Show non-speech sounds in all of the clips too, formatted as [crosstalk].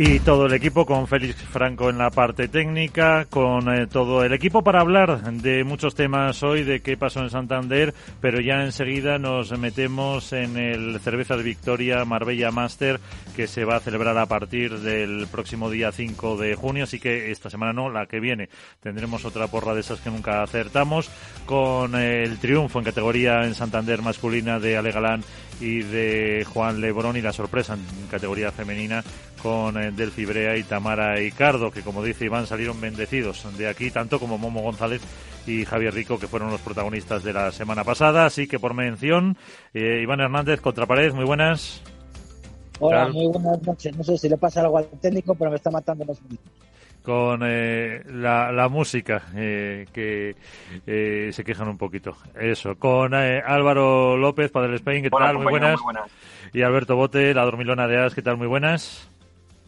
Y todo el equipo con Félix Franco en la parte técnica, con eh, todo el equipo para hablar de muchos temas hoy, de qué pasó en Santander, pero ya enseguida nos metemos en el Cerveza de Victoria Marbella Master, que se va a celebrar a partir del próximo día 5 de junio, así que esta semana no, la que viene tendremos otra porra de esas que nunca acertamos, con el triunfo en categoría en Santander masculina de Ale Galán y de Juan Lebrón y la sorpresa en categoría femenina con eh, Delphi Brea y Tamara Icardo, que como dice Iván salieron bendecidos de aquí, tanto como Momo González y Javier Rico, que fueron los protagonistas de la semana pasada. Así que por mención, eh, Iván Hernández, Contrapared, muy buenas. Hola, muy buenas noches. No sé si le pasa algo al técnico, pero me está matando los con eh, la, música que se quejan un poquito. Eso, con Álvaro López, Padre Spain, ¿qué tal? Muy buenas. muy buenas. Y Alberto Bote, la dormilona de As, ¿qué tal? Muy buenas.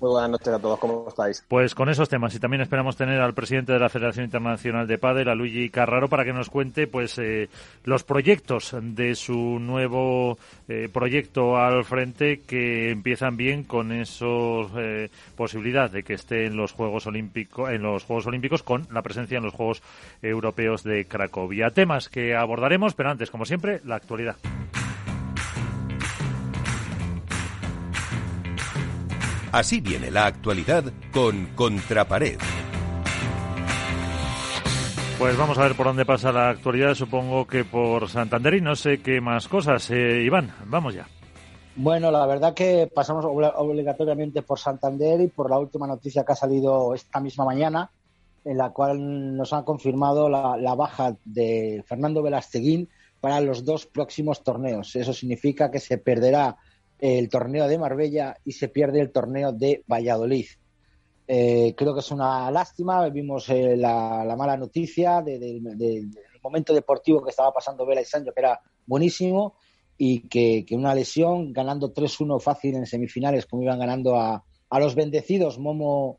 Muy buenas noches a todos, ¿cómo estáis? Pues con esos temas y también esperamos tener al presidente de la Federación Internacional de Padel, a Luigi Carraro, para que nos cuente pues eh, los proyectos de su nuevo eh, proyecto al frente que empiezan bien con esos eh, posibilidad de que esté en los Juegos Olímpicos en los Juegos Olímpicos con la presencia en los Juegos Europeos de Cracovia. Temas que abordaremos, pero antes, como siempre, la actualidad. Así viene la actualidad con Contrapared. Pues vamos a ver por dónde pasa la actualidad, supongo que por Santander y no sé qué más cosas. Eh, Iván, vamos ya. Bueno, la verdad que pasamos obligatoriamente por Santander y por la última noticia que ha salido esta misma mañana, en la cual nos han confirmado la, la baja de Fernando Velasteguín para los dos próximos torneos. Eso significa que se perderá el torneo de Marbella y se pierde el torneo de Valladolid. Eh, creo que es una lástima. Vimos eh, la, mala noticia del momento deportivo que estaba pasando Vela y Sancho, que era buenísimo, y que, una lesión, ganando 3-1 fácil en semifinales, como iban ganando a, los bendecidos Momo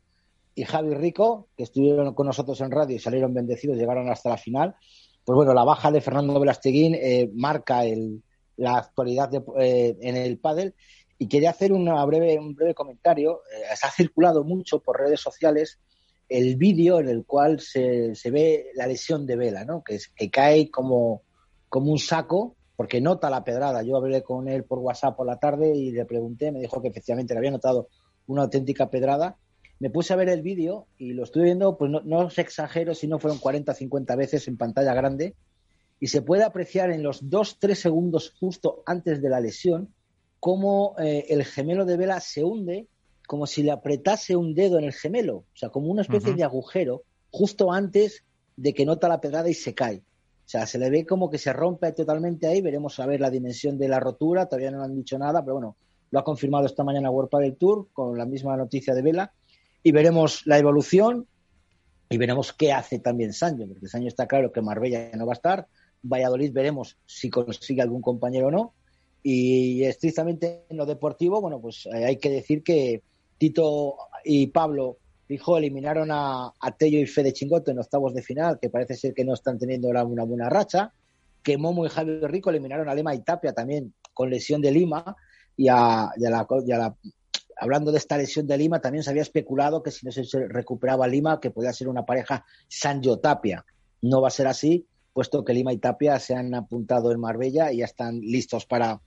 y Javi Rico, que estuvieron con nosotros en radio y salieron bendecidos, llegaron hasta la final. Pues bueno, la baja de Fernando Velasteguín eh, marca el, la actualidad eh, en el pádel y quería hacer una breve, un breve comentario. Eh, se ha circulado mucho por redes sociales el vídeo en el cual se, se, ve la lesión de Vela, ¿no? que, que cae como, como un saco porque nota la pedrada. Yo hablé con él por WhatsApp por la tarde y le pregunté, me dijo que efectivamente le había notado una auténtica pedrada. Me puse a ver el vídeo y lo estuve viendo, pues no, no os exagero si no fueron 40 50 veces en pantalla grande y se puede apreciar en los dos, tres segundos justo antes de la lesión cómo eh, el gemelo de Vela se hunde como si le apretase un dedo en el gemelo, o sea, como una especie de agujero justo antes de que nota la pedrada y se cae. O sea, se le ve como que se rompe totalmente ahí, veremos a ver la dimensión de la rotura, todavía no han dicho nada, pero bueno, lo ha confirmado esta mañana World del Tour con la misma noticia de Vela y veremos la evolución y veremos qué hace también Sancho, porque Sancho está claro que Marbella no va a estar, Valladolid veremos si consigue algún compañero o no. Y estrictamente en lo deportivo, bueno, pues eh, hay que decir que Tito y Pablo Fijo eliminaron a, Tello y Fede Chingoto en octavos de final, que parece ser que no están teniendo ahora una buena racha. Que Momo y Javier Rico eliminaron a Lema y Tapia también con lesión de Lima. Y a, la, hablando de esta lesión de Lima, también se había especulado que si no se recuperaba Lima, que podía ser una pareja Sanjo Tapia. No va a ser así puesto que Lima y Tapia se han apuntado en Marbella y ya están listos para,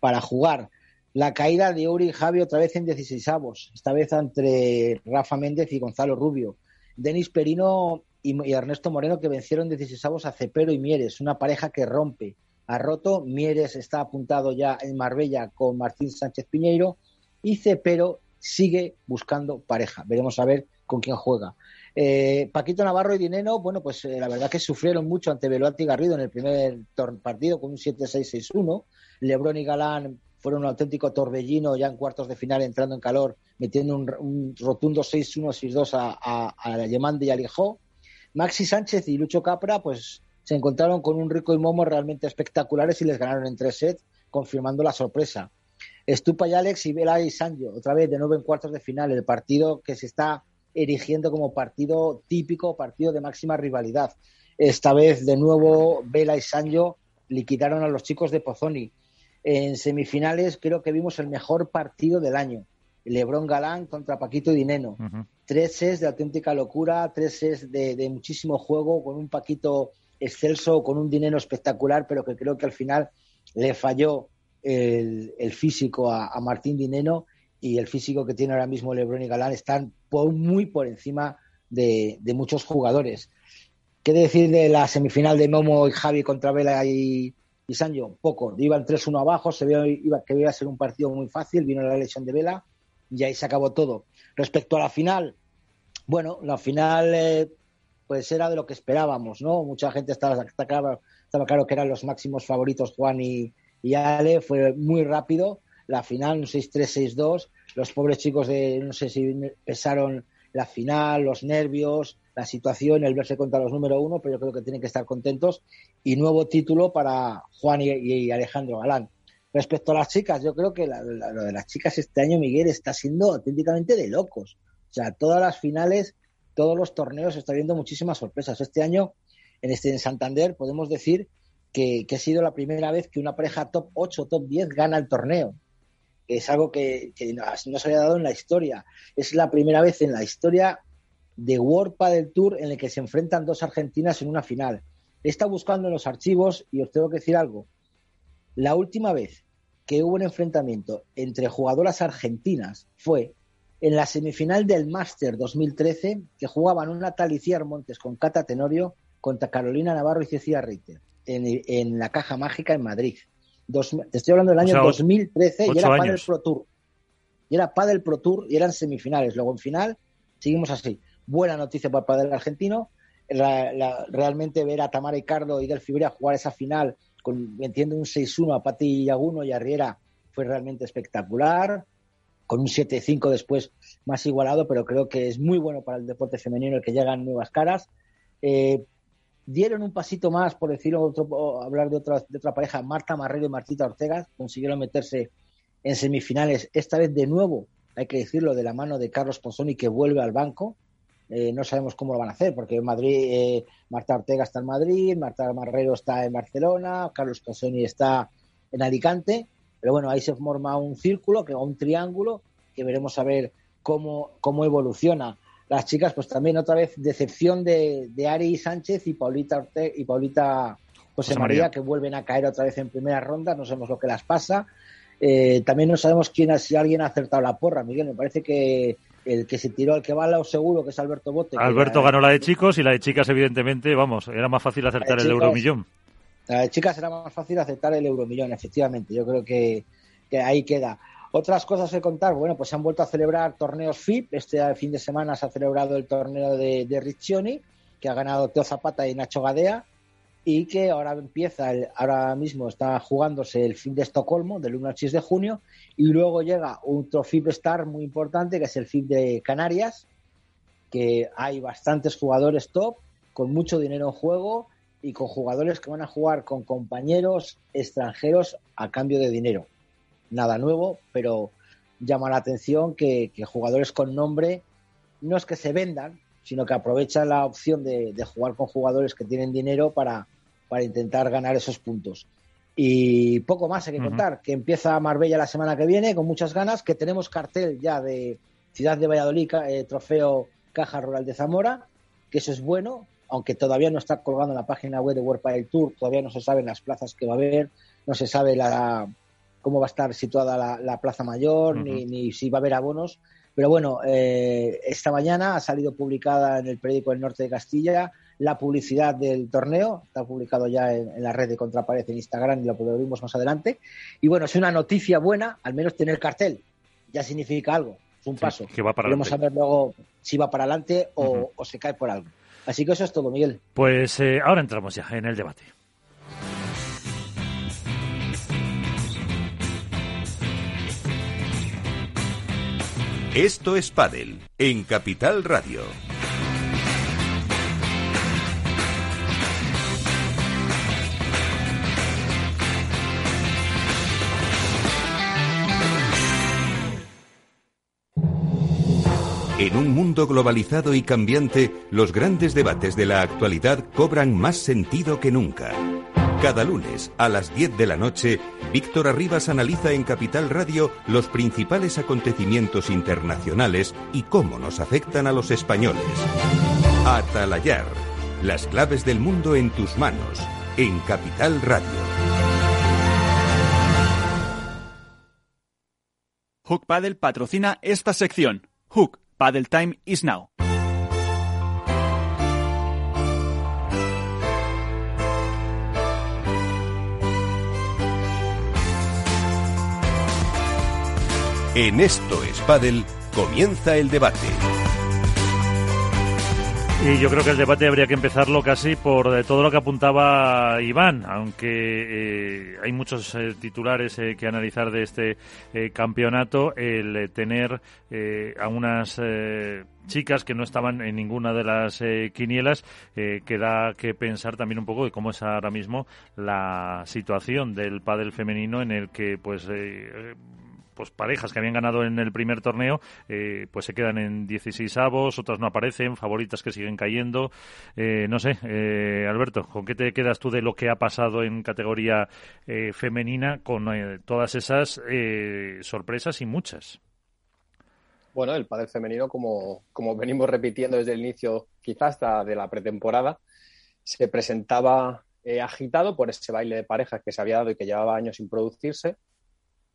para jugar. La caída de Uri y Javi otra vez en 16 avos, esta vez entre Rafa Méndez y Gonzalo Rubio. Denis Perino y, Ernesto Moreno que vencieron 16 avos a Cepero y Mieres, una pareja que rompe. Ha roto, Mieres está apuntado ya en Marbella con Martín Sánchez Piñeiro y Cepero sigue buscando pareja. Veremos a ver con quién juega. Eh, Paquito Navarro y Dineno, bueno, pues eh, la verdad que sufrieron mucho ante Veloati y Garrido en el primer partido con un 7-6-6-1. Lebrón y Galán fueron un auténtico torbellino ya en cuartos de final entrando en calor, metiendo un, rotundo 6-1-6-2 a, a, a y Alijó. Maxi Sánchez y Lucho Capra, pues se encontraron con un rico y momo realmente espectaculares y les ganaron en tres sets. confirmando la sorpresa. Estupa y Alex y Vela y Sancho, otra vez de nuevo en cuartos de final, el partido que se está erigiendo como partido típico, partido de máxima rivalidad. Esta vez, de nuevo, Vela y Sancho liquidaron a los chicos de Pozzoni. En semifinales creo que vimos el mejor partido del año. Lebrón Galán contra Paquito Dineno. Tres ses de auténtica locura, tres ses de, muchísimo juego, con un Paquito excelso, con un dinero espectacular, pero que creo que al final le falló el, físico a, Martín Dineno y el físico que tiene ahora mismo Lebrón y Galán están muy por encima de, muchos jugadores. ¿Qué decir de la semifinal de Momo y Javi contra Vela y, y Sancho? Poco. Iban 3-1 abajo, se veía que iba a ser un partido muy fácil, vino la lesión de Vela y ahí se acabó todo. Respecto a la final, bueno, la final eh, pues era de lo que esperábamos, ¿no? Mucha gente estaba, estaba, claro, que eran los máximos favoritos Juan y, y Ale, fue muy rápido. La final, un 6-3, 6-2. Los pobres chicos de, no sé si pesaron la final, los nervios, la situación, el verse contra los número uno, pero yo creo que tienen que estar contentos. Y nuevo título para Juan y Alejandro Galán. Respecto a las chicas, yo creo que lo de las chicas este año, Miguel, está siendo auténticamente de locos. O sea, todas las finales, todos los torneos, está viendo muchísimas sorpresas. Este año, en este en Santander, podemos decir que, ha sido la primera vez que una pareja top 8, top 10 gana el torneo. Es algo que, no, se había dado en la historia. Es la primera vez en la historia de World del Tour en el que se enfrentan dos argentinas en una final. He estado buscando en los archivos y os tengo que decir algo. La última vez que hubo un enfrentamiento entre jugadoras argentinas fue en la semifinal del Master 2013, que jugaban una Taliciar Montes con Cata Tenorio contra Carolina Navarro y Cecilia Reiter en, la Caja Mágica en Madrid. Estoy hablando del año 2013 y era Padel Pro Tour. Y era Padel Pro Tour y eran semifinales. Luego en final seguimos así. Buena noticia para el Padel argentino. realmente ver a Tamara Ricardo y Delphi Brea jugar esa final con, entiendo, un 6-1 a Pati Yaguno y Arriera fue realmente espectacular, con un 7-5 después más igualado, pero creo que es muy bueno para el deporte femenino el que llegan nuevas caras. Eh, dieron un pasito más, por decirlo, otro, hablar de otra, de otra pareja, Marta Marrero y Martita Ortega, consiguieron meterse en semifinales, esta vez de nuevo, hay que decirlo, de la mano de Carlos Pozzoni que vuelve al banco, eh, no sabemos cómo lo van a hacer, porque en Madrid, eh, Marta Ortega está en Madrid, Marta Marrero está en Barcelona, Carlos Casoni está en Alicante, pero bueno, ahí se forma un círculo, que un triángulo, que veremos a ver cómo, cómo evoluciona. Las chicas, pues también otra vez decepción de, de Ari Sánchez y Paulita Ortega, y Paulita José, María, que vuelven a caer otra vez en primera ronda, no sabemos lo que las pasa. Eh, también no sabemos quién, si alguien ha acertado la porra, Miguel. Me parece que el que se tiró, al que va al lado seguro, que es Alberto Bote. Alberto ganó la de chicos y la de chicas, evidentemente, vamos, era más fácil acertar el euromillón. La de chicas era más fácil aceptar el euromillón, efectivamente. Yo creo que, ahí queda. Otras cosas que contar, bueno, pues se han vuelto a celebrar torneos FIP. Este fin de semana se ha celebrado el torneo de, de Riccioni, que ha ganado Teo Zapata y Nacho Gadea y que ahora empieza, ahora mismo está jugándose el fin de Estocolmo, del 1 al 6 de junio, y luego llega otro FIP Star muy importante, que es el FIP de Canarias, que hay bastantes jugadores top, con mucho dinero en juego y con jugadores que van a jugar con compañeros extranjeros a cambio de dinero. Nada nuevo, pero llama la atención que, jugadores con nombre no es que se vendan, sino que aprovechan la opción de, jugar con jugadores que tienen dinero para, para intentar ganar esos puntos. Y poco más hay que contar, que empieza Marbella la semana que viene con muchas ganas, que tenemos cartel ya de Ciudad de Valladolid, eh, trofeo Caja Rural de Zamora, que eso es bueno, aunque todavía no está colgando en la página web de World Padel Tour, todavía no se saben las plazas que va a haber, no se sabe la, cómo va a estar situada la, plaza mayor, ni, ni, si va a haber abonos, pero bueno, eh, esta mañana ha salido publicada en el periódico El Norte de Castilla la publicidad del torneo, está publicado ya en, la red de Contrapared en Instagram y lo podremos más adelante. Y bueno, es una noticia buena, al menos tener cartel, ya significa algo, es un paso. Que va para saber luego si va para adelante o, se cae por algo. Así que eso es todo, Miguel. Pues eh, ahora entramos ya en el debate. Esto es Padel en Capital Radio. En un mundo globalizado y cambiante, los grandes debates de la actualidad cobran más sentido que nunca. Cada lunes a las 10 de la noche, Víctor Arribas analiza en Capital Radio los principales acontecimientos internacionales y cómo nos afectan a los españoles. Atalayar, las claves del mundo en tus manos, en Capital Radio. Hook Paddle patrocina esta sección. Hook Paddle Time is now. En esto es Paddle, comienza el debate. Y yo creo que el debate habría que empezarlo casi por eh, todo lo que apuntaba Iván, aunque eh, hay muchos eh, titulares que analizar de este campeonato, el tener a unas chicas que no estaban en ninguna de las quinielas, que da que pensar también un poco de cómo es ahora mismo la situación del pádel femenino en el que pues pues parejas que habían ganado en el primer torneo, eh, pues se quedan en 16 avos, otras no aparecen, favoritas que siguen cayendo. Eh, no sé, eh, Alberto, ¿con qué te quedas tú de lo que ha pasado en categoría femenina con todas esas sorpresas y muchas? Bueno, el padre femenino, como, como venimos repitiendo desde el inicio, quizás hasta de la pretemporada, se presentaba agitado por ese baile de parejas que se había dado y que llevaba años sin producirse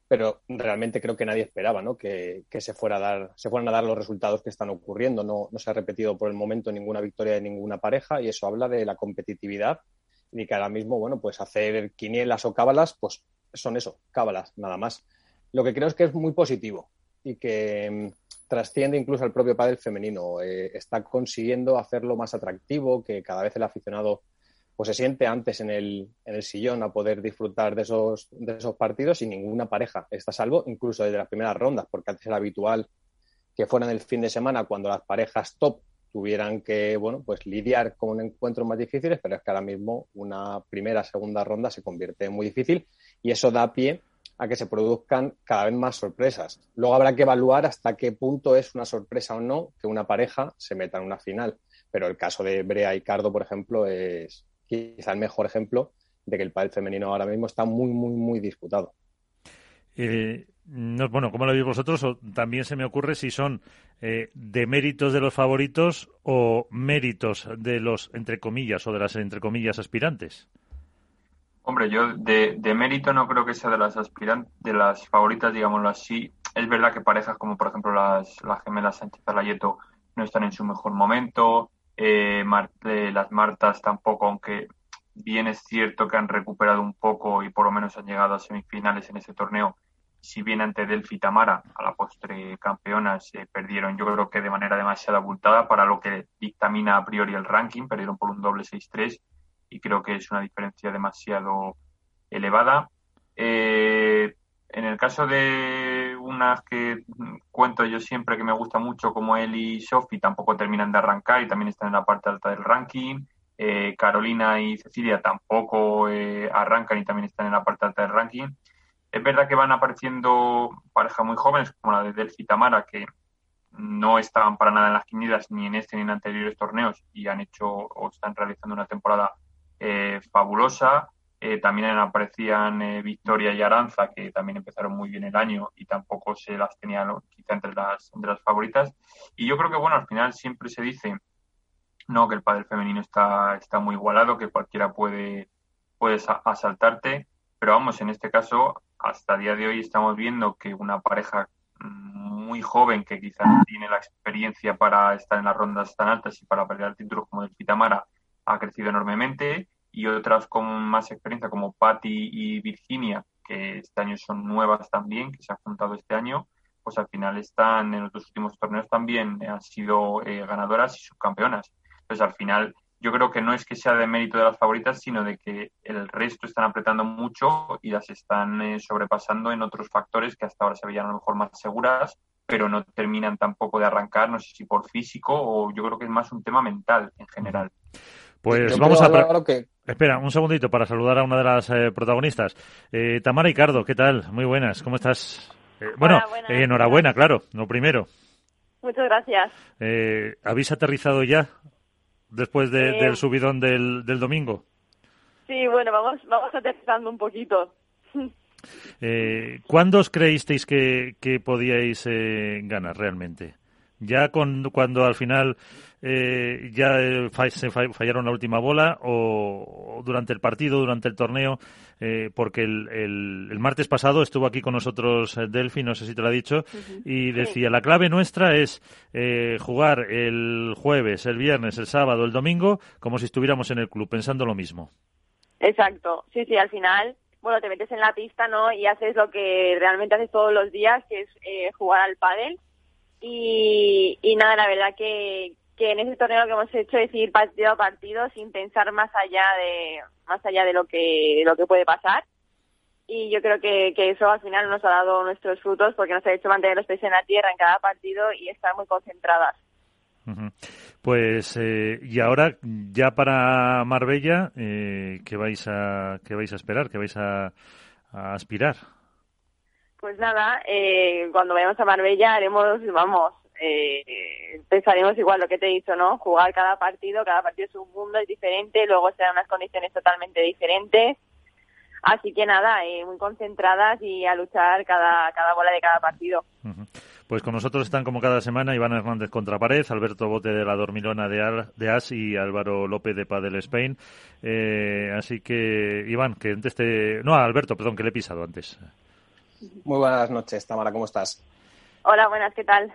pero realmente creo que nadie esperaba ¿no? que, se, fuera a dar, se fueran a dar los resultados que están ocurriendo. No, no, se ha repetido por el momento ninguna victoria de ninguna pareja y eso habla de la competitividad y que ahora mismo, bueno, pues hacer quinielas o cábalas, pues son eso, cábalas, nada más. Lo que creo es que es muy positivo y que mm, trasciende incluso al propio padre femenino. Eh, está consiguiendo hacerlo más atractivo, que cada vez el aficionado pues se siente antes en el, en el sillón a poder disfrutar de esos, de esos partidos sin ninguna pareja. Está salvo incluso desde las primeras rondas, porque antes era habitual que fueran el fin de semana cuando las parejas top tuvieran que, bueno, pues lidiar con encuentros más difíciles, pero es que ahora mismo una primera, segunda ronda se convierte en muy difícil y eso da pie a que se produzcan cada vez más sorpresas. Luego habrá que evaluar hasta qué punto es una sorpresa o no que una pareja se meta en una final. Pero el caso de Brea y Cardo, por ejemplo, es, quizá el mejor ejemplo de que el pádel femenino ahora mismo está muy, muy, muy disputado. Eh, no, bueno, ¿cómo lo veis vosotros? O también se me ocurre si son eh, de méritos de los favoritos o méritos de los, entre comillas, o de las, entre comillas, aspirantes. Hombre, yo de, de mérito no creo que sea de las aspirantes, de las favoritas, digámoslo así. Es verdad que parejas como, por ejemplo, las, las gemelas Sánchez Alayeto no están en su mejor momento. Eh, las Martas tampoco, aunque bien es cierto que han recuperado un poco y por lo menos han llegado a semifinales en ese torneo, si bien ante Delphi Tamara, a la postre campeonas, se perdieron yo creo que de manera demasiado abultada para lo que dictamina a priori el ranking, perdieron por un doble 6-3 y creo que es una diferencia demasiado elevada. Eh, en el caso de unas que cuento yo siempre que me gusta mucho, como él y Sophie, tampoco terminan de arrancar y también están en la parte alta del ranking. Eh, Carolina y Cecilia tampoco eh, arrancan y también están en la parte alta del ranking. Es verdad que van apareciendo parejas muy jóvenes, como la de Delphi Tamara, que no estaban para nada en las quinielas ni en este ni en anteriores torneos y han hecho o están realizando una temporada eh, fabulosa. Eh, también aparecían eh, Victoria y Aranza, que también empezaron muy bien el año y tampoco se las tenían quizá entre las, entre las favoritas. Y yo creo que, bueno, al final siempre se dice no que el padre femenino está, está muy igualado, que cualquiera puede, puede asaltarte, pero vamos, en este caso, hasta el día de hoy estamos viendo que una pareja muy joven que quizá no tiene la experiencia para estar en las rondas tan altas y para pelear títulos como el Pitamara ha crecido enormemente y otras con más experiencia como Patty y Virginia, que este año son nuevas también, que se han juntado este año, pues al final están en los últimos torneos también han sido eh, ganadoras y subcampeonas. Entonces al final yo creo que no es que sea de mérito de las favoritas, sino de que el resto están apretando mucho y las están eh, sobrepasando en otros factores que hasta ahora se veían a lo mejor más seguras, pero no terminan tampoco de arrancar, no sé si por físico o yo creo que es más un tema mental en general. Pues vamos a... Espera, un segundito para saludar a una de las eh, protagonistas. Eh, Tamara Ricardo, ¿qué tal? Muy buenas, ¿cómo estás? Eh, bueno, enhorabuena, claro, lo primero. Muchas gracias. Eh, ¿Habéis aterrizado ya después de, del subidón del, del domingo? Sí, bueno, vamos, vamos aterrizando un poquito. Eh, ¿Cuándo os creísteis que, que podíais eh, ganar realmente? ¿Ya con, cuando al final eh, ya eh, se fallaron la última bola o, durante el partido, durante el torneo? Eh, porque el, el, martes pasado estuvo aquí con nosotros eh, Delphi, no sé si te lo ha dicho, y decía, la clave nuestra es eh, jugar el jueves, el viernes, el sábado, el domingo, como si estuviéramos en el club, pensando lo mismo. Exacto, sí, sí, al final, bueno, te metes en la pista, ¿no? Y haces lo que realmente haces todos los días, que es eh, jugar al pádel. Y, y nada, la verdad que, que en ese torneo lo que hemos hecho es ir partido a partido sin pensar más allá de más allá de lo que lo que puede pasar y yo creo que, que eso al final nos ha dado nuestros frutos porque nos ha hecho mantener los pies en la tierra en cada partido y estar muy concentradas pues eh, y ahora ya para Marbella, eh, ¿qué vais a qué vais a esperar? ¿Qué vais a, aspirar? Pues nada, eh, cuando vayamos a Marbella haremos, vamos, eh, pensaremos igual lo que te he dicho, ¿no? Jugar cada partido, cada partido es un mundo, es diferente, luego serán unas condiciones totalmente diferentes. Así que nada, eh, muy concentradas y a luchar cada, cada bola de cada partido. Pues con nosotros están como cada semana Iván Hernández contra pared, Alberto Bote de la Dormilona de, de As y Álvaro López de Padel Spain. Eh, así que, Iván, que antes te... No, Alberto, perdón, que le he pisado antes. Muy buenas noches, Tamara, ¿cómo estás? Hola, buenas, ¿qué tal?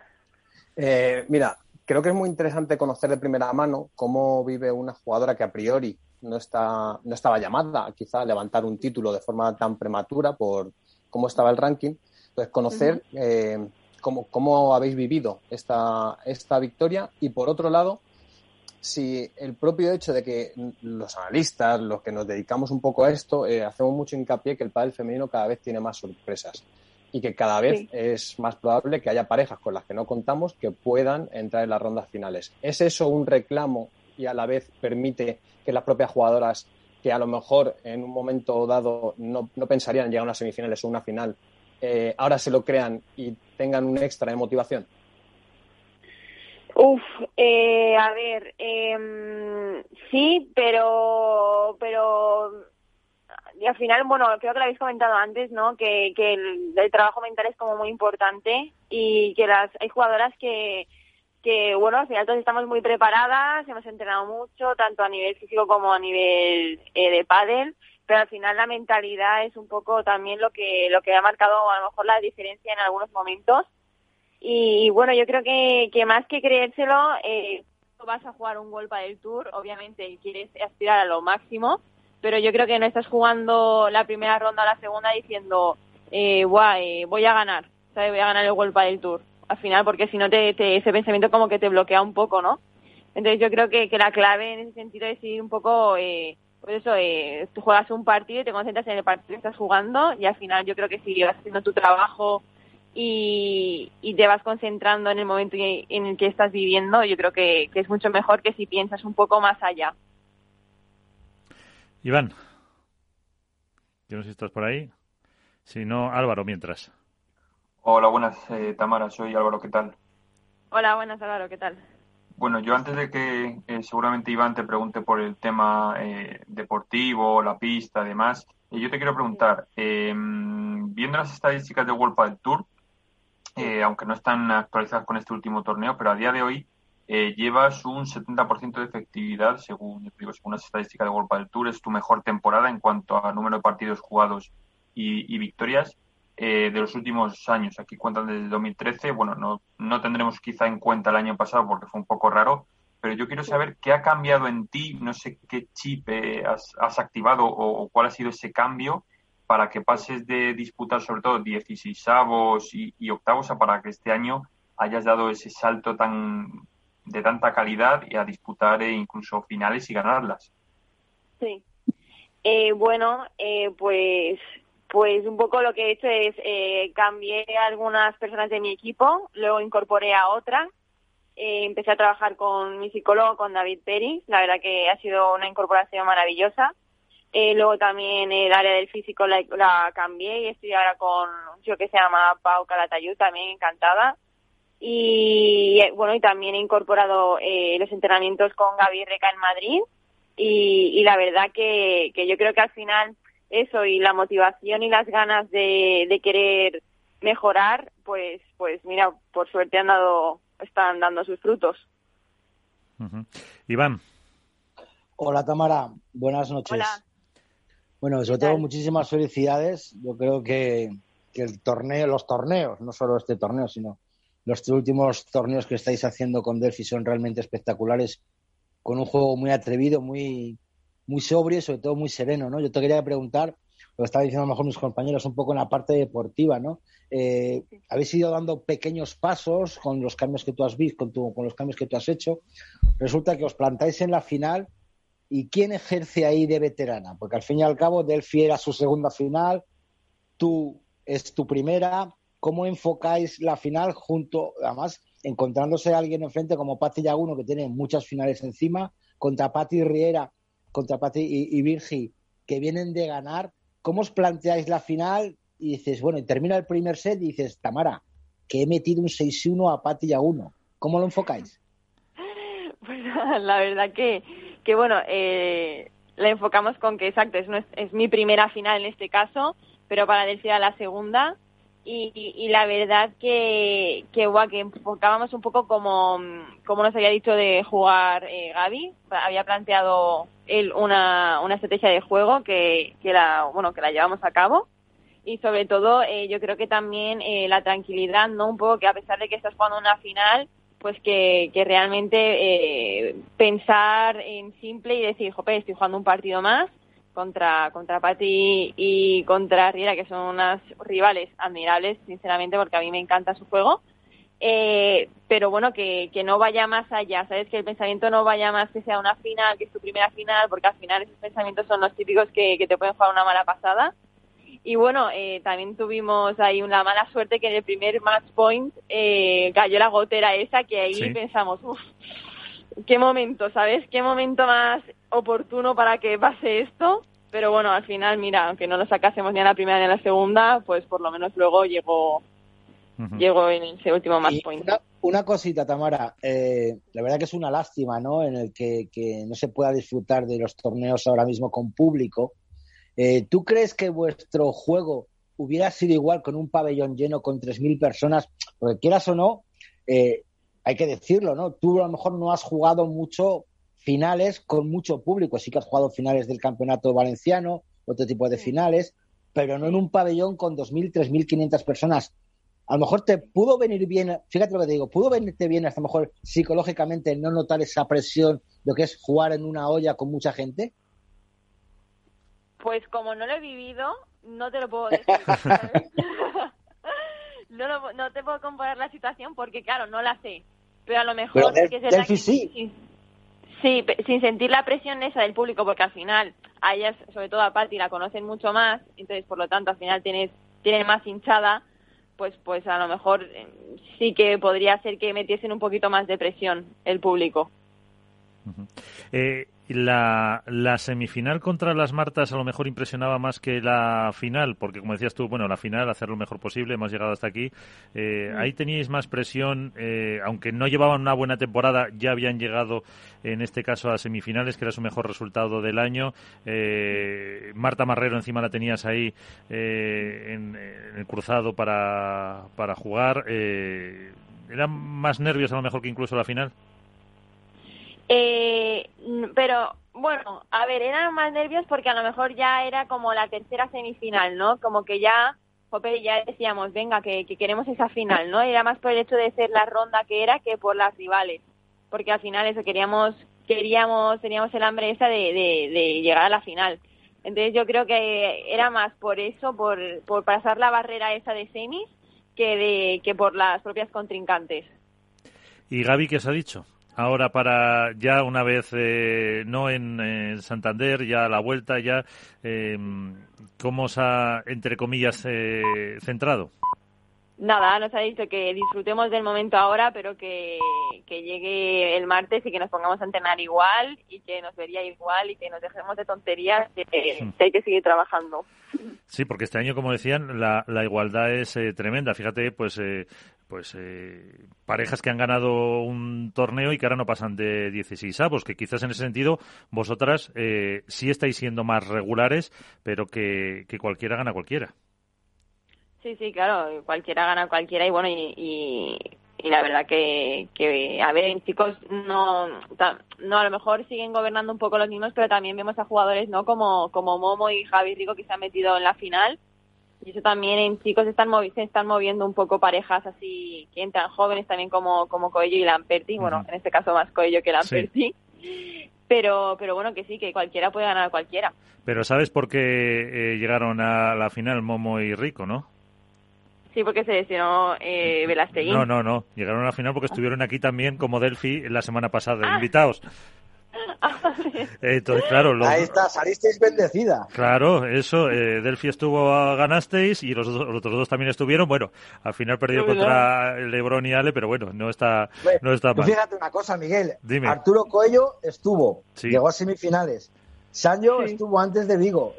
Eh, mira, creo que es muy interesante conocer de primera mano cómo vive una jugadora que a priori no, está, no estaba llamada quizá a levantar un título de forma tan prematura por cómo estaba el ranking. Entonces, conocer eh, cómo, habéis vivido esta, esta victoria. Y por otro lado, si el propio hecho de que los analistas, los que nos dedicamos un poco a esto, eh, hacemos mucho hincapié que el pádel femenino cada vez tiene más sorpresas y que cada vez es más probable que haya parejas con las que no contamos que puedan entrar en las rondas finales. ¿Es eso un reclamo y a la vez permite que las propias jugadoras que a lo mejor en un momento dado no, no pensarían en llegar a unas semifinales o una final, eh, ahora se lo crean y tengan un extra de motivación? Uf, eh, a ver, eh, sí, pero, pero y al final, bueno, creo que lo habéis comentado antes, ¿no? Que, que el, el, trabajo mental es como muy importante y que las hay jugadoras que, que, bueno, al final todos estamos muy preparadas, hemos entrenado mucho, tanto a nivel físico como a nivel eh, de pádel, pero al final la mentalidad es un poco también lo que lo que ha marcado a lo mejor la diferencia en algunos momentos y, bueno yo creo que, que más que creérselo eh, vas a jugar un golpe del tour obviamente quieres aspirar a lo máximo pero yo creo que no estás jugando la primera ronda o la segunda diciendo eh, eh, voy a ganar ¿sabes? voy a ganar el golpe del tour al final porque si no te, te, ese pensamiento como que te bloquea un poco no entonces yo creo que, que la clave en ese sentido es ir un poco eh, por eso eh, tú juegas un partido y te concentras en el partido que estás jugando y al final yo creo que si vas haciendo tu trabajo y, te vas concentrando en el momento en el que estás viviendo, yo creo que es mucho mejor que si piensas un poco más allá. Iván, yo no sé si estás por ahí. Si no, Álvaro, mientras. Hola, buenas, eh, Tamara, soy Álvaro, ¿qué tal? Hola, buenas, Álvaro, ¿qué tal? Bueno, yo antes de que eh, seguramente Iván te pregunte por el tema eh, deportivo, la pista, además, eh, yo te quiero preguntar, em, viendo las estadísticas de World Padel Tour, eh, aunque no están actualizadas con este último torneo, pero a día de hoy eh, llevas un 70% de efectividad, según, digo, según las estadísticas de World Padel Tour, es tu mejor temporada en cuanto a número de partidos jugados y, y victorias eh, de los últimos años. Aquí cuentan desde 2013. Bueno, no, no tendremos quizá en cuenta el año pasado porque fue un poco raro, pero yo quiero saber qué ha cambiado en ti, no sé qué chip eh, has, has, activado o, o, cuál ha sido ese cambio para que pases de disputar sobre todo 16 avos y, y octavos a para que este año hayas dado ese salto tan de tanta calidad y a disputar eh, incluso finales y ganarlas. Sí. Eh, bueno, eh, pues pues un poco lo que he hecho es eh, cambié a algunas personas de mi equipo, luego incorporé a otra, eh, empecé a trabajar con mi psicólogo, con David Peri, la verdad que ha sido una incorporación maravillosa. Eh, luego también el área del físico la, la, cambié y estoy ahora con chico que se llama Pau Calatayud, también encantada. Y bueno, y también he incorporado eh, los entrenamientos con Gaby Reca en Madrid. Y, la verdad que, que yo creo que al final eso y la motivación y las ganas de, de querer mejorar, pues, pues mira, por suerte han dado, están dando sus frutos. Iván. Hola Tamara, buenas noches. Hola. Bueno, sobre todo muchísimas felicidades. Yo creo que, que, el torneo, los torneos, no solo este torneo, sino los últimos torneos que estáis haciendo con Delphi son realmente espectaculares, con un juego muy atrevido, muy, muy sobrio y sobre todo muy sereno, ¿no? Yo te quería preguntar, lo estaba diciendo a lo mejor mis compañeros un poco en la parte deportiva, ¿no? Eh, habéis ido dando pequeños pasos con los cambios que tú has visto, con, con los cambios que tú has hecho. Resulta que os plantáis en la final y quién ejerce ahí de veterana, porque al fin y al cabo Delphi era su segunda final, tú es tu primera. ¿Cómo enfocáis la final junto, además, encontrándose a alguien enfrente como Pati Yaguno, que tiene muchas finales encima, contra Pati Riera, contra Pati y, y Virgi, que vienen de ganar? ¿Cómo os planteáis la final? Y dices, bueno, y termina el primer set y dices, Tamara, que he metido un 6-1 a Pati Yaguno. ¿Cómo lo enfocáis? [laughs] Pues [laughs] la verdad que, que bueno, eh, la enfocamos con que, exacto, es, es mi primera final en este caso, pero para decir a la segunda y, la verdad que, que, que enfocábamos un poco como, como nos había dicho de jugar eh, Gaby. Había planteado él una, una estrategia de juego que, que, la, bueno, que la llevamos a cabo. Y sobre todo, eh, yo creo que también eh, la tranquilidad, ¿no? Un poco que a pesar de que estás jugando una final, pues que, que realmente eh, pensar en simple y decir, jope, estoy jugando un partido más contra, contra Patti y contra Riera, que son unas rivales admirables, sinceramente, porque a mí me encanta su juego. Eh, pero bueno, que, que no vaya más allá, ¿sabes? Que el pensamiento no vaya más que sea una final, que es tu primera final, porque al final esos pensamientos son los típicos que, que te pueden jugar una mala pasada. Y bueno, eh, también tuvimos ahí una mala suerte que en el primer match point eh, cayó la gotera esa, que ahí pensamos, uff, qué momento, ¿sabes? Qué momento más oportuno para que pase esto. Pero bueno, al final, mira, aunque no lo sacásemos ni en la primera ni en la segunda, pues por lo menos luego llegó, llegó en ese último match point. Una, cosita, Tamara. Eh, la verdad que es una lástima, ¿no? En el que, que, no se pueda disfrutar de los torneos ahora mismo con público. Eh, ¿Tú crees que vuestro juego hubiera sido igual con un pabellón lleno con 3.000 personas? Porque quieras o no, eh, hay que decirlo, ¿no? Tú a lo mejor no has jugado mucho finales con mucho público. Sí que has jugado finales del campeonato valenciano, otro tipo de finales, pero no en un pabellón con 2.000, 3.500 personas. A lo mejor te pudo venir bien, fíjate lo que te digo, pudo venirte bien hasta mejor psicológicamente no notar esa presión de lo que es jugar en una olla con mucha gente. Pues como no lo he vivido, no te lo puedo decir. [laughs] no, no te puedo comparar la situación porque, claro, no la sé. Pero a lo mejor que es que sí. Sí, sin sentir la presión esa del público, porque al final a ellas, sobre todo a Patti, la conocen mucho más, entonces por lo tanto al final tienes, tiene más hinchada, pues, pues a lo mejor eh, sí que podría ser que metiesen un poquito más de presión el público. eh, la, la, semifinal contra las Martas a lo mejor impresionaba más que la final, porque como decías tú, bueno, la final, hacer lo mejor posible, hemos llegado hasta aquí. Eh, ahí teníais más presión, eh, aunque no llevaban una buena temporada, ya habían llegado en este caso a semifinales, que era su mejor resultado del año. Eh, Marta Marrero encima la tenías ahí en, en, el cruzado para, para jugar. ¿Eran más nervios a lo mejor que incluso la final? Eh, pero bueno, a ver, eran más nervios porque a lo mejor ya era como la tercera semifinal, ¿no? Como que ya, jope, ya decíamos, venga, que, queremos esa final, ¿no? Era más por el hecho de ser la ronda que era que por las rivales, porque al final eso queríamos, queríamos, teníamos el hambre esa de, de, llegar a la final. Entonces yo creo que era más por eso, por, por pasar la barrera esa de semis, que de que por las propias contrincantes. ¿Y Gaby qué os ha dicho? Ahora para ya una vez eh, no en, Santander, ya a la vuelta, ya eh, cómo os ha, entre comillas, eh, centrado? Nada, nos ha dicho que disfrutemos del momento ahora, pero que, que llegue el martes y que nos pongamos a entrenar igual y que nos vería igual y que nos dejemos de tonterías, que, hay que seguir trabajando. Sí, porque este año, como decían, la, la igualdad es eh, tremenda. Fíjate, pues eh, pues eh, parejas que han ganado un torneo y que ahora no pasan de 16 avos, que quizás en ese sentido vosotras eh, sí estáis siendo más regulares, pero que, que cualquiera gana cualquiera. Sí, sí, claro, cualquiera gana cualquiera y bueno, y, y, la verdad que, que, a ver, chicos, no, no, a lo mejor siguen gobernando un poco los mismos, pero también vemos a jugadores, ¿no? Como, como Momo y Javi Rico que se han metido en la final y eso también en chicos están se están moviendo un poco parejas así que entran jóvenes también como, como Coello y Lamperti, bueno, en este caso más Coello que Lamperti. Pero, pero bueno, que sí, que cualquiera puede ganar a cualquiera. Pero ¿sabes por qué eh, llegaron a la final Momo y Rico, no? Sí, porque se lesionó eh, No, no, no. Llegaron a la final porque estuvieron aquí también como Delphi la semana pasada, ah. invitados. [laughs] Entonces, claro, Ahí está, salisteis bendecida. Claro, eso, eh, Delphi estuvo, ganasteis y los, otros dos también estuvieron. Bueno, al final perdió contra Lebron y Ale, pero bueno, no está, no está mal. Fíjate una cosa, Miguel. Arturo Coello estuvo, llegó a semifinales. Sancho estuvo antes de Vigo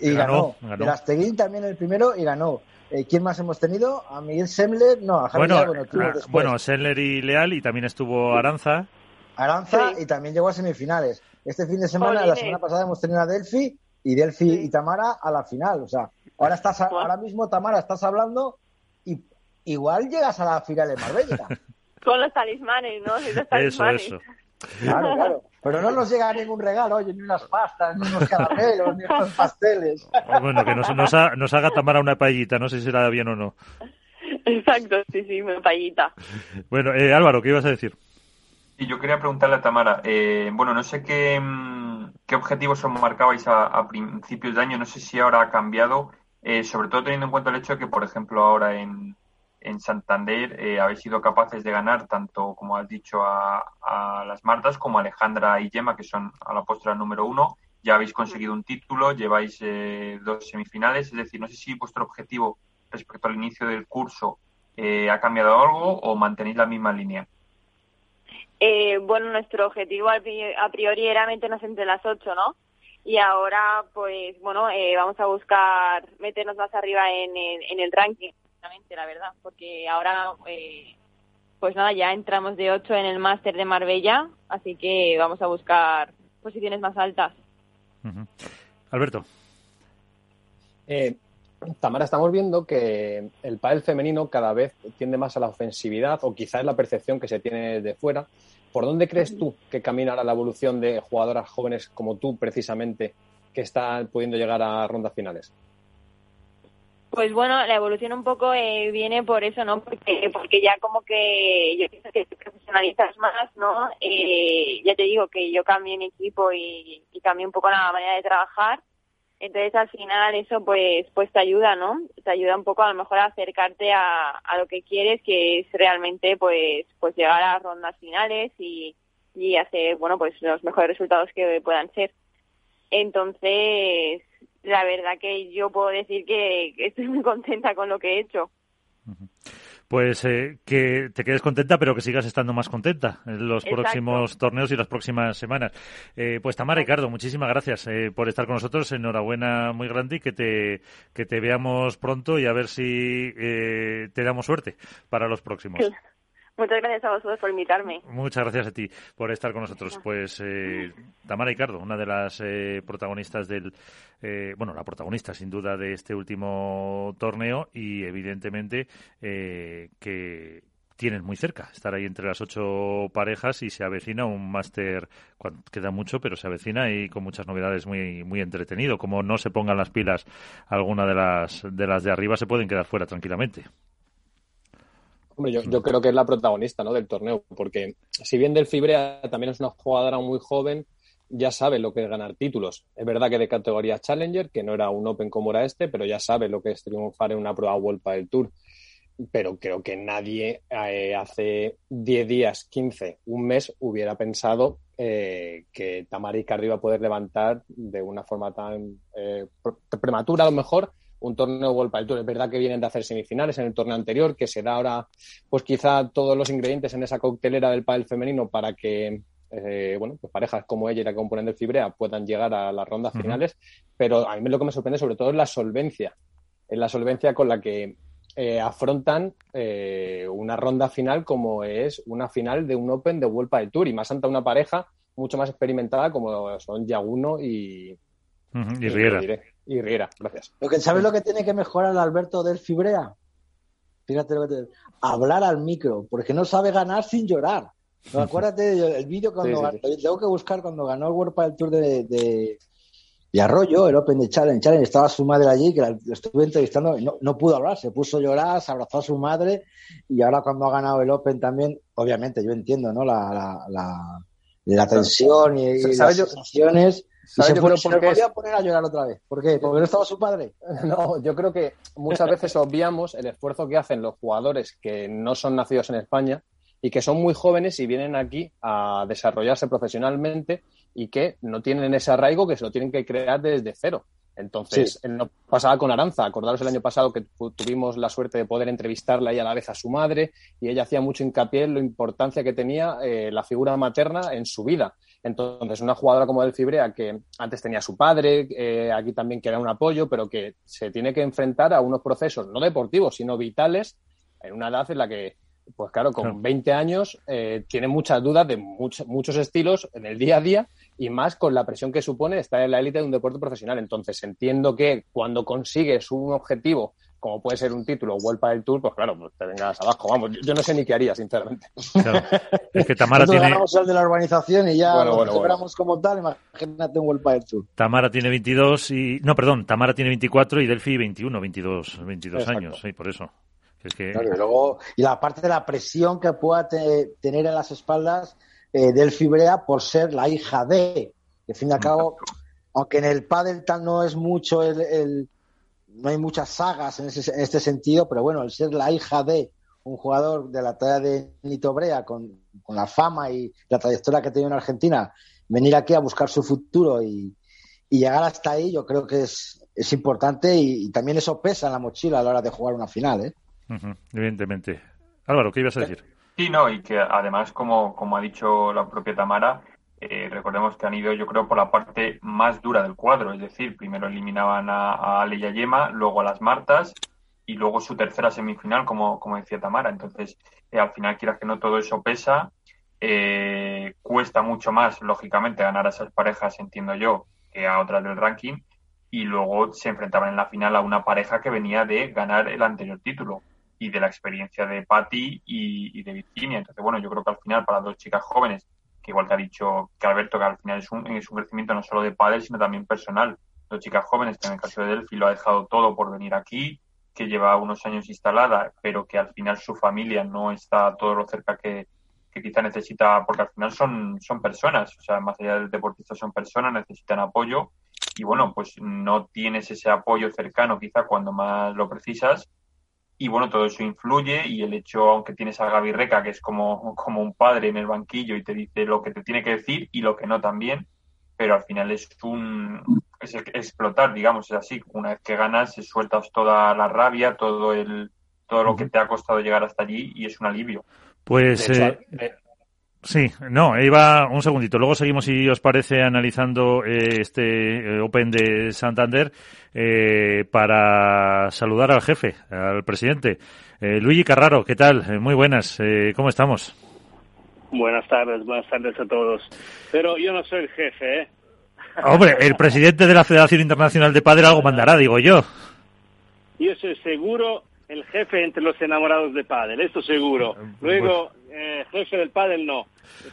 y, ganó. ganó. También el primero y ganó. Eh, ¿Quién más hemos tenido? A Miguel Semler, no, a Javier bueno, bueno, bueno, Semler y Leal y también estuvo Aranza. Aranza y también llegó a semifinales. Este fin de semana, la semana pasada hemos tenido a Delphi y Delphi y Tamara a la final. O sea, ahora estás, ahora mismo Tamara estás hablando y igual llegas a la final de Marbella. [laughs] Con los talismanes, ¿no? Eso, eso. Claro, claro. Pero no nos llega ningún regalo, oye, ni unas pastas, ni unos caramelos, ni unos pasteles. Bueno, que nos, nos, haga Tamara una paellita, no sé si será bien o no. Exacto, sí, sí, una paellita. Bueno, eh, Álvaro, ¿qué ibas a decir? Y yo quería preguntarle a Tamara, eh, bueno, no sé qué, mm, qué objetivos os marcabais a, principios de año, no sé si ahora ha cambiado, eh, sobre todo teniendo en cuenta el hecho de que, por ejemplo, ahora en, en Santander eh, habéis sido capaces de ganar tanto, como has dicho, a, las Martas como a Alejandra y Gemma, que son a la postura número uno. Ya habéis conseguido un título, lleváis dos semifinales, es decir, no sé si vuestro objetivo respecto al inicio del curso ha cambiado algo o mantenéis la misma línea. Eh, bueno, nuestro objetivo a priori era meternos entre las ocho, ¿no? Y ahora, pues, bueno, eh, vamos a buscar meternos más arriba en, el ranking, la verdad, porque ahora, eh, pues nada, ya entramos de ocho en el máster de Marbella, así que vamos a buscar posiciones más altas. Alberto. Eh, Tamara, estamos viendo que el pádel femenino cada vez tiende más a la ofensividad o quizás es la percepción que se tiene de fuera. ¿Por dónde crees tú que caminará la evolución de jugadoras jóvenes como tú, precisamente, que están pudiendo llegar a rondas finales? Pues bueno, la evolución un poco eh, viene por eso, ¿no? Porque, porque ya como que yo pienso que te profesionalizas más, ¿no? Eh, ya te digo que yo cambié mi equipo y, y cambié un poco la manera de trabajar entonces al final eso pues pues te ayuda, ¿no? Te ayuda un poco a lo mejor a acercarte a, a lo que quieres, que es realmente pues pues llegar a rondas finales y, y hacer, bueno, pues los mejores resultados que puedan ser. Entonces, la verdad que yo puedo decir que estoy muy contenta con lo que he hecho pues eh, que te quedes contenta, pero que sigas estando más contenta en los próximos torneos y las próximas semanas. Eh, pues Tamara Ricardo, muchísimas gracias eh, por estar con nosotros. Enhorabuena muy grande y que te, que te veamos pronto y a ver si te damos suerte para los próximos. [laughs] Muchas gracias a vosotros por invitarme. Muchas gracias a ti por estar con nosotros. Pues eh, Tamara Ricardo, una de las eh, protagonistas del, eh, bueno, la protagonista sin duda de este último torneo y evidentemente eh, que tienes muy cerca estar ahí entre las ocho parejas y se avecina un máster, queda mucho, pero se avecina y con muchas novedades muy muy entretenido. Como no se pongan las pilas alguna de las de las de arriba, se pueden quedar fuera tranquilamente. Hombre, yo, creo que es la protagonista ¿no? del torneo, porque si bien Del Fibrea también es una jugadora muy joven, ya sabe lo que es ganar títulos. Es verdad que de categoría Challenger, que no era un Open como era este, pero ya sabe lo que es triunfar en una prueba World del Tour. Pero creo que nadie eh, hace 10 días, 15, un mes hubiera pensado eh, que iba a poder levantar de una forma tan eh, prematura, a lo mejor, un torneo World Padel Tour. Es verdad que vienen de hacer semifinales en el torneo anterior, que se da ahora, pues quizá todos los ingredientes en esa coctelera del pádel femenino para que eh, bueno, pues parejas como ella y la que componen del Fibrea puedan llegar a las rondas finales, pero a mí lo que me sorprende sobre todo es la solvencia, es la solvencia con la que eh, afrontan eh, una ronda final como es una final de un Open de World Padel Tour. Y más ante una pareja mucho más experimentada como son Yaguno y, y Riera. Y Riera, gracias. Lo que, ¿Sabes lo que tiene que mejorar Alberto del Fibrea? Fíjate lo que te... Hablar al micro, porque no sabe ganar sin llorar. No, [laughs] acuérdate el vídeo cuando tengo que buscar cuando ganó el World Padel Tour de, de, Arroyo, el Open de Challenge, Challenge, estaba su madre allí, que la, estuve entrevistando, no, no pudo hablar, se puso a llorar, se abrazó a su madre, y ahora cuando ha ganado el Open también, obviamente yo entiendo, ¿no? La, la, la, tensión y, las sensaciones y se, fue, podía poner a llorar otra vez. ¿Por qué? ¿Porque no estaba su padre? [laughs] No, yo creo que muchas veces obviamos el esfuerzo que hacen los jugadores que no son nacidos en España y que son muy jóvenes y vienen aquí a desarrollarse profesionalmente y que no tienen ese arraigo que se lo tienen que crear desde cero. Entonces, no pasaba con Aranza. Acordaros el año pasado que tuvimos la suerte de poder entrevistarla y a la vez a su madre y ella hacía mucho hincapié en la importancia que tenía eh, la figura materna en su vida. Entonces, una jugadora como Del Fibrea, que antes tenía a su padre, eh, aquí también que era un apoyo, pero que se tiene que enfrentar a unos procesos no deportivos, sino vitales, en una edad en la que, pues claro, con 20 años eh, tiene muchas dudas de muchos estilos en el día a día y más con la presión que supone estar en la élite de un deporte profesional. Entonces, entiendo que cuando consigues un objetivo como puede ser un título Vuelta del Tour, pues claro, pues te vengas abajo. Vamos, yo no sé ni qué haría, sinceramente. Claro. Es que Tamara tiene. ganamos el de la urbanización y ya bueno, bueno, como tal, imagínate un Vuelta del Tour. Tamara tiene 22 y. No, perdón, Tamara tiene 24 y Delphi 21, 22, 22 años, sí, por eso. Es que... y, luego, y la parte de la presión que pueda tener en las espaldas eh, Delphi Brea por ser la hija de. Que, al fin y al cabo, aunque en el pádel tal no es mucho el no hay muchas sagas en, este sentido, pero bueno, el ser la hija de un jugador de la talla de Nito Brea, con, la fama y la trayectoria que ha tenido en Argentina, venir aquí a buscar su futuro y, llegar hasta ahí, yo creo que es, es importante y, también eso pesa en la mochila a la hora de jugar una final. ¿eh? evidentemente. Álvaro, ¿qué ibas a decir? Sí, no, y que además, como, como ha dicho la propia Tamara, eh, recordemos que han ido, yo creo, por la parte más dura del cuadro, es decir, primero eliminaban a, a Ale y a Yema, luego a las Martas y luego su tercera semifinal, como, como decía Tamara. Entonces, eh, al final, quieras que no, todo eso pesa. Eh, cuesta mucho más, lógicamente, ganar a esas parejas, entiendo yo, que a otras del ranking. Y luego se enfrentaban en la final a una pareja que venía de ganar el anterior título y de la experiencia de Patti y, y de Virginia. Entonces, bueno, yo creo que al final, para dos chicas jóvenes que igual que ha dicho que Alberto, que al final es un, es un crecimiento no solo de padre, sino también personal. Dos chicas jóvenes, que en el caso de Delphi lo ha dejado todo por venir aquí, que lleva unos años instalada, pero que al final su familia no está todo lo cerca que, que quizá necesita, porque al final son, son personas, o sea, más allá del deportista son personas, necesitan apoyo y bueno, pues no tienes ese apoyo cercano quizá cuando más lo precisas y bueno, todo eso influye y el hecho, aunque tienes a Gaby Reca, que es como, como un padre en el banquillo y te dice lo que te tiene que decir y lo que no también, pero al final es un es explotar, digamos, es así. Una vez que ganas, sueltas toda la rabia, todo el todo lo que te ha costado llegar hasta allí y es un alivio. Pues eh, Sí, no, iba un segundito. Luego seguimos, si os parece, analizando eh, este eh, Open de Santander eh, para saludar al jefe, al presidente. Luigi Carraro, ¿qué tal? muy buenas, ¿cómo estamos? Buenas tardes, buenas tardes a todos. Pero yo no soy el jefe, ¿eh? [laughs] Hombre, el presidente de la Federación Internacional de Padre algo mandará, digo yo. Yo soy seguro el jefe entre los enamorados de pádel, esto seguro. Luego, eh, jefe del pádel no.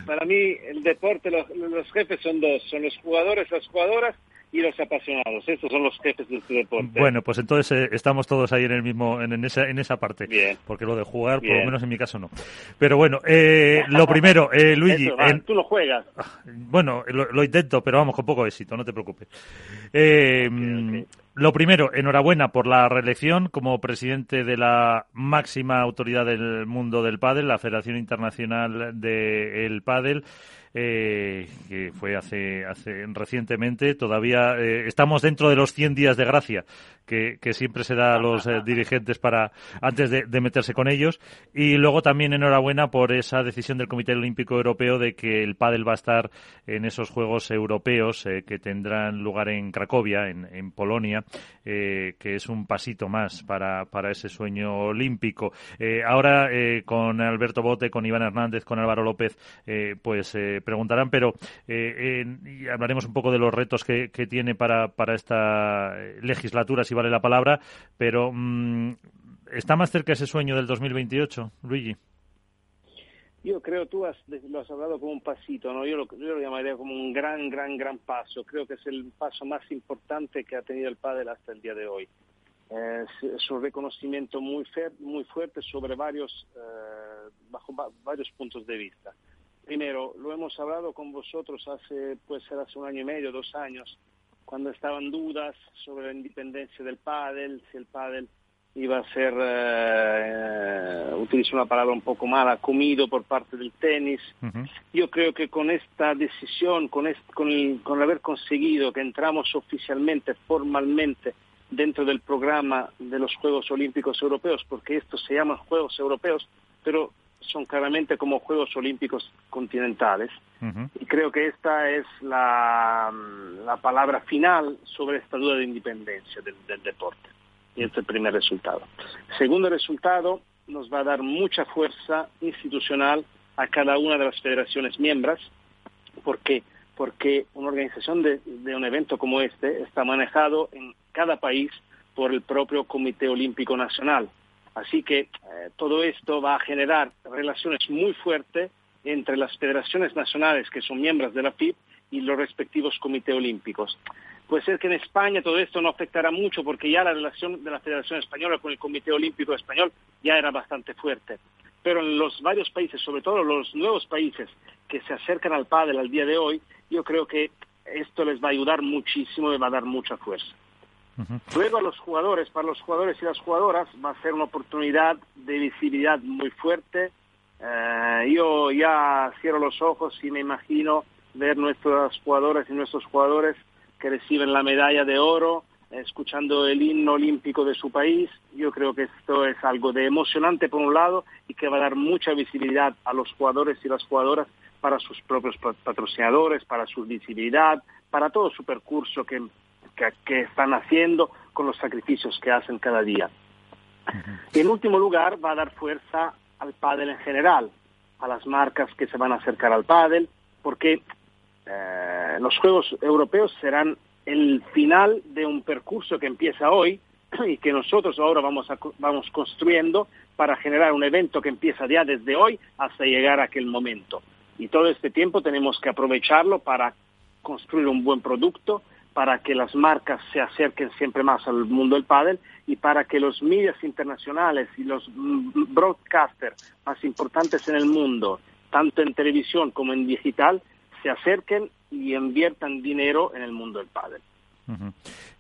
Para mí, el deporte, los, los jefes son dos, son los jugadores, las jugadoras y los apasionados. Estos son los jefes de este deporte. Bueno, pues entonces eh, estamos todos ahí en el mismo, en, esa, en esa parte. Bien. Porque lo de jugar, por lo menos en mi caso, no. Pero bueno, eh, lo primero, eh, Luigi. Tú lo juegas. Ah, bueno, lo, intento, pero vamos, con poco éxito, no te preocupes. Eh, Lo primero, enhorabuena por la reelección como presidente de la máxima autoridad del mundo del pádel, la Federación Internacional del Pádel. Que fue hace, hace recientemente. Todavía estamos dentro de los 100 días de gracia que, siempre se da a los dirigentes para antes de, de, meterse con ellos. Y luego también enhorabuena por esa decisión del Comité Olímpico Europeo de que el pádel va a estar en esos Juegos Europeos que tendrán lugar en Cracovia, en, en Polonia, que es un pasito más para, para ese sueño olímpico. ahora con Alberto Bote, con Iván Hernández, con Álvaro López, pues preguntarán, pero y hablaremos un poco de los retos que, tiene para, para esta legislatura, si vale la palabra, pero mm, ¿está más cerca ese sueño del 2028, Luigi? Yo creo, tú has, lo has hablado como un pasito, ¿no? Yo lo, yo lo llamaría como un gran, gran, gran paso. Creo que es el paso más importante que ha tenido el pádel hasta el día de hoy. Es, un reconocimiento muy, muy fuerte sobre varios, eh, bajo varios puntos de vista. Primero, lo hemos hablado con vosotros hace, puede ser hace un año y medio, dos años, cuando estaban dudas sobre la independencia del pádel, si el pádel iba a ser, eh, utilizo una palabra un poco mala, comido por parte del tenis. Yo creo que con esta decisión, con, con, con haber conseguido que entramos oficialmente, formalmente, dentro del programa de los Juegos Olímpicos Europeos, porque estos se llaman Juegos Europeos, pero son claramente como Juegos Olímpicos continentales. Y creo que esta es la, la, palabra final sobre esta duda de independencia del, deporte. Y este es el primer resultado. Segundo resultado, nos va a dar mucha fuerza institucional a cada una de las federaciones miembros. ¿Por qué? Porque una organización de, de un evento como este está manejado en cada país por el propio Comité Olímpico Nacional Así que eh, todo esto va a generar relaciones muy fuertes entre las federaciones nacionales que son miembros de la FIP y los respectivos comités olímpicos. Puede ser que en España todo esto no afectará mucho porque ya la relación de la Federación Española con el Comité Olímpico Español ya era bastante fuerte. Pero en los varios países, sobre todo los nuevos países que se acercan al pádel al día de hoy, yo creo que esto les va a ayudar muchísimo y va a dar mucha fuerza. Luego a los jugadores, para los jugadores y las jugadoras va a ser una oportunidad de visibilidad muy fuerte. Eh, yo ya cierro los ojos y me imagino ver nuestras jugadoras y nuestros jugadores que reciben la medalla de oro, escuchando el himno olímpico de su país. Yo creo que esto es algo de emocionante por un lado y que va a dar mucha visibilidad a los jugadores y las jugadoras para sus propios patrocinadores, para su visibilidad, para todo su percurso que que, están haciendo, con los sacrificios que hacen cada día. Y en último lugar, va a dar fuerza al pádel en general, a las marcas que se van a acercar al pádel, porque eh, los Juegos Europeos serán el final de un percurso que empieza hoy [clears throat] y que nosotros ahora vamos, a, vamos construyendo para generar un evento que empieza ya desde hoy hasta llegar a aquel momento. Y todo este tiempo tenemos que aprovecharlo para construir un buen producto, para que las marcas se acerquen siempre más al mundo del pádel y para que los medios internacionales y los broadcasters más importantes en el mundo, tanto en televisión como en digital, se acerquen y inviertan dinero en el mundo del pádel.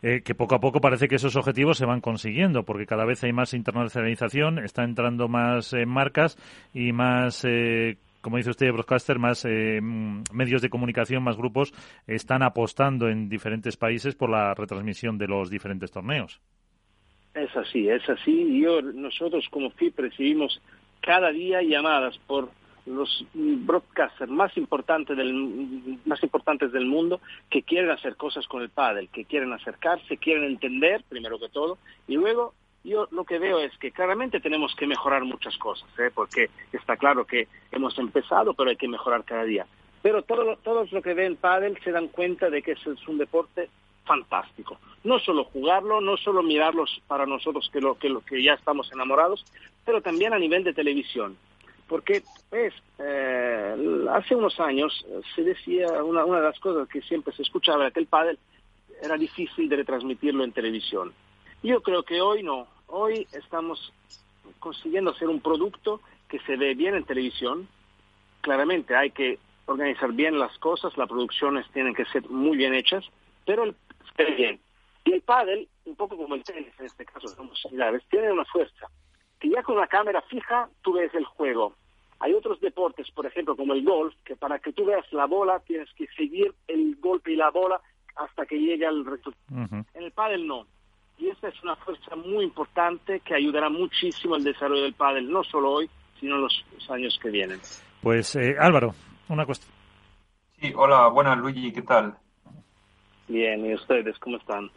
Eh, que poco a poco parece que esos objetivos se van consiguiendo, porque cada vez hay más internacionalización, está entrando más eh, marcas y más eh, como dice usted, broadcaster, más eh, medios de comunicación, más grupos están apostando en diferentes países por la retransmisión de los diferentes torneos. Es así, es así. Yo, nosotros como FIP recibimos cada día llamadas por los broadcasters más importantes del más importantes del mundo que quieren hacer cosas con el pádel, que quieren acercarse, quieren entender primero que todo y luego yo lo que veo es que claramente tenemos que mejorar muchas cosas, ¿eh? porque está claro que hemos empezado, pero hay que mejorar cada día. Pero todo, todos los que ven pádel se dan cuenta de que es un deporte fantástico. No solo jugarlo, no solo mirarlos para nosotros que, lo, que, lo, que ya estamos enamorados, pero también a nivel de televisión. Porque, pues, eh, hace unos años se decía, una, una de las cosas que siempre se escuchaba era que el pádel era difícil de retransmitirlo en televisión. Yo creo que hoy no. Hoy estamos consiguiendo hacer un producto que se ve bien en televisión. Claramente hay que organizar bien las cosas, las producciones tienen que ser muy bien hechas, pero el, se ve bien. Y el pádel, un poco como el tenis en este caso, somos similares, tiene una fuerza. Que ya con una cámara fija tú ves el juego. Hay otros deportes, por ejemplo, como el golf, que para que tú veas la bola tienes que seguir el golpe y la bola hasta que llegue al resultado. En el pádel no. Y esta es una fuerza muy importante que ayudará muchísimo al desarrollo del pádel, no solo hoy, sino en los, años que vienen. Pues eh, Álvaro, una cuestión. Sí, hola, buenas Luigi, ¿qué tal? Bien, ¿y ustedes cómo están?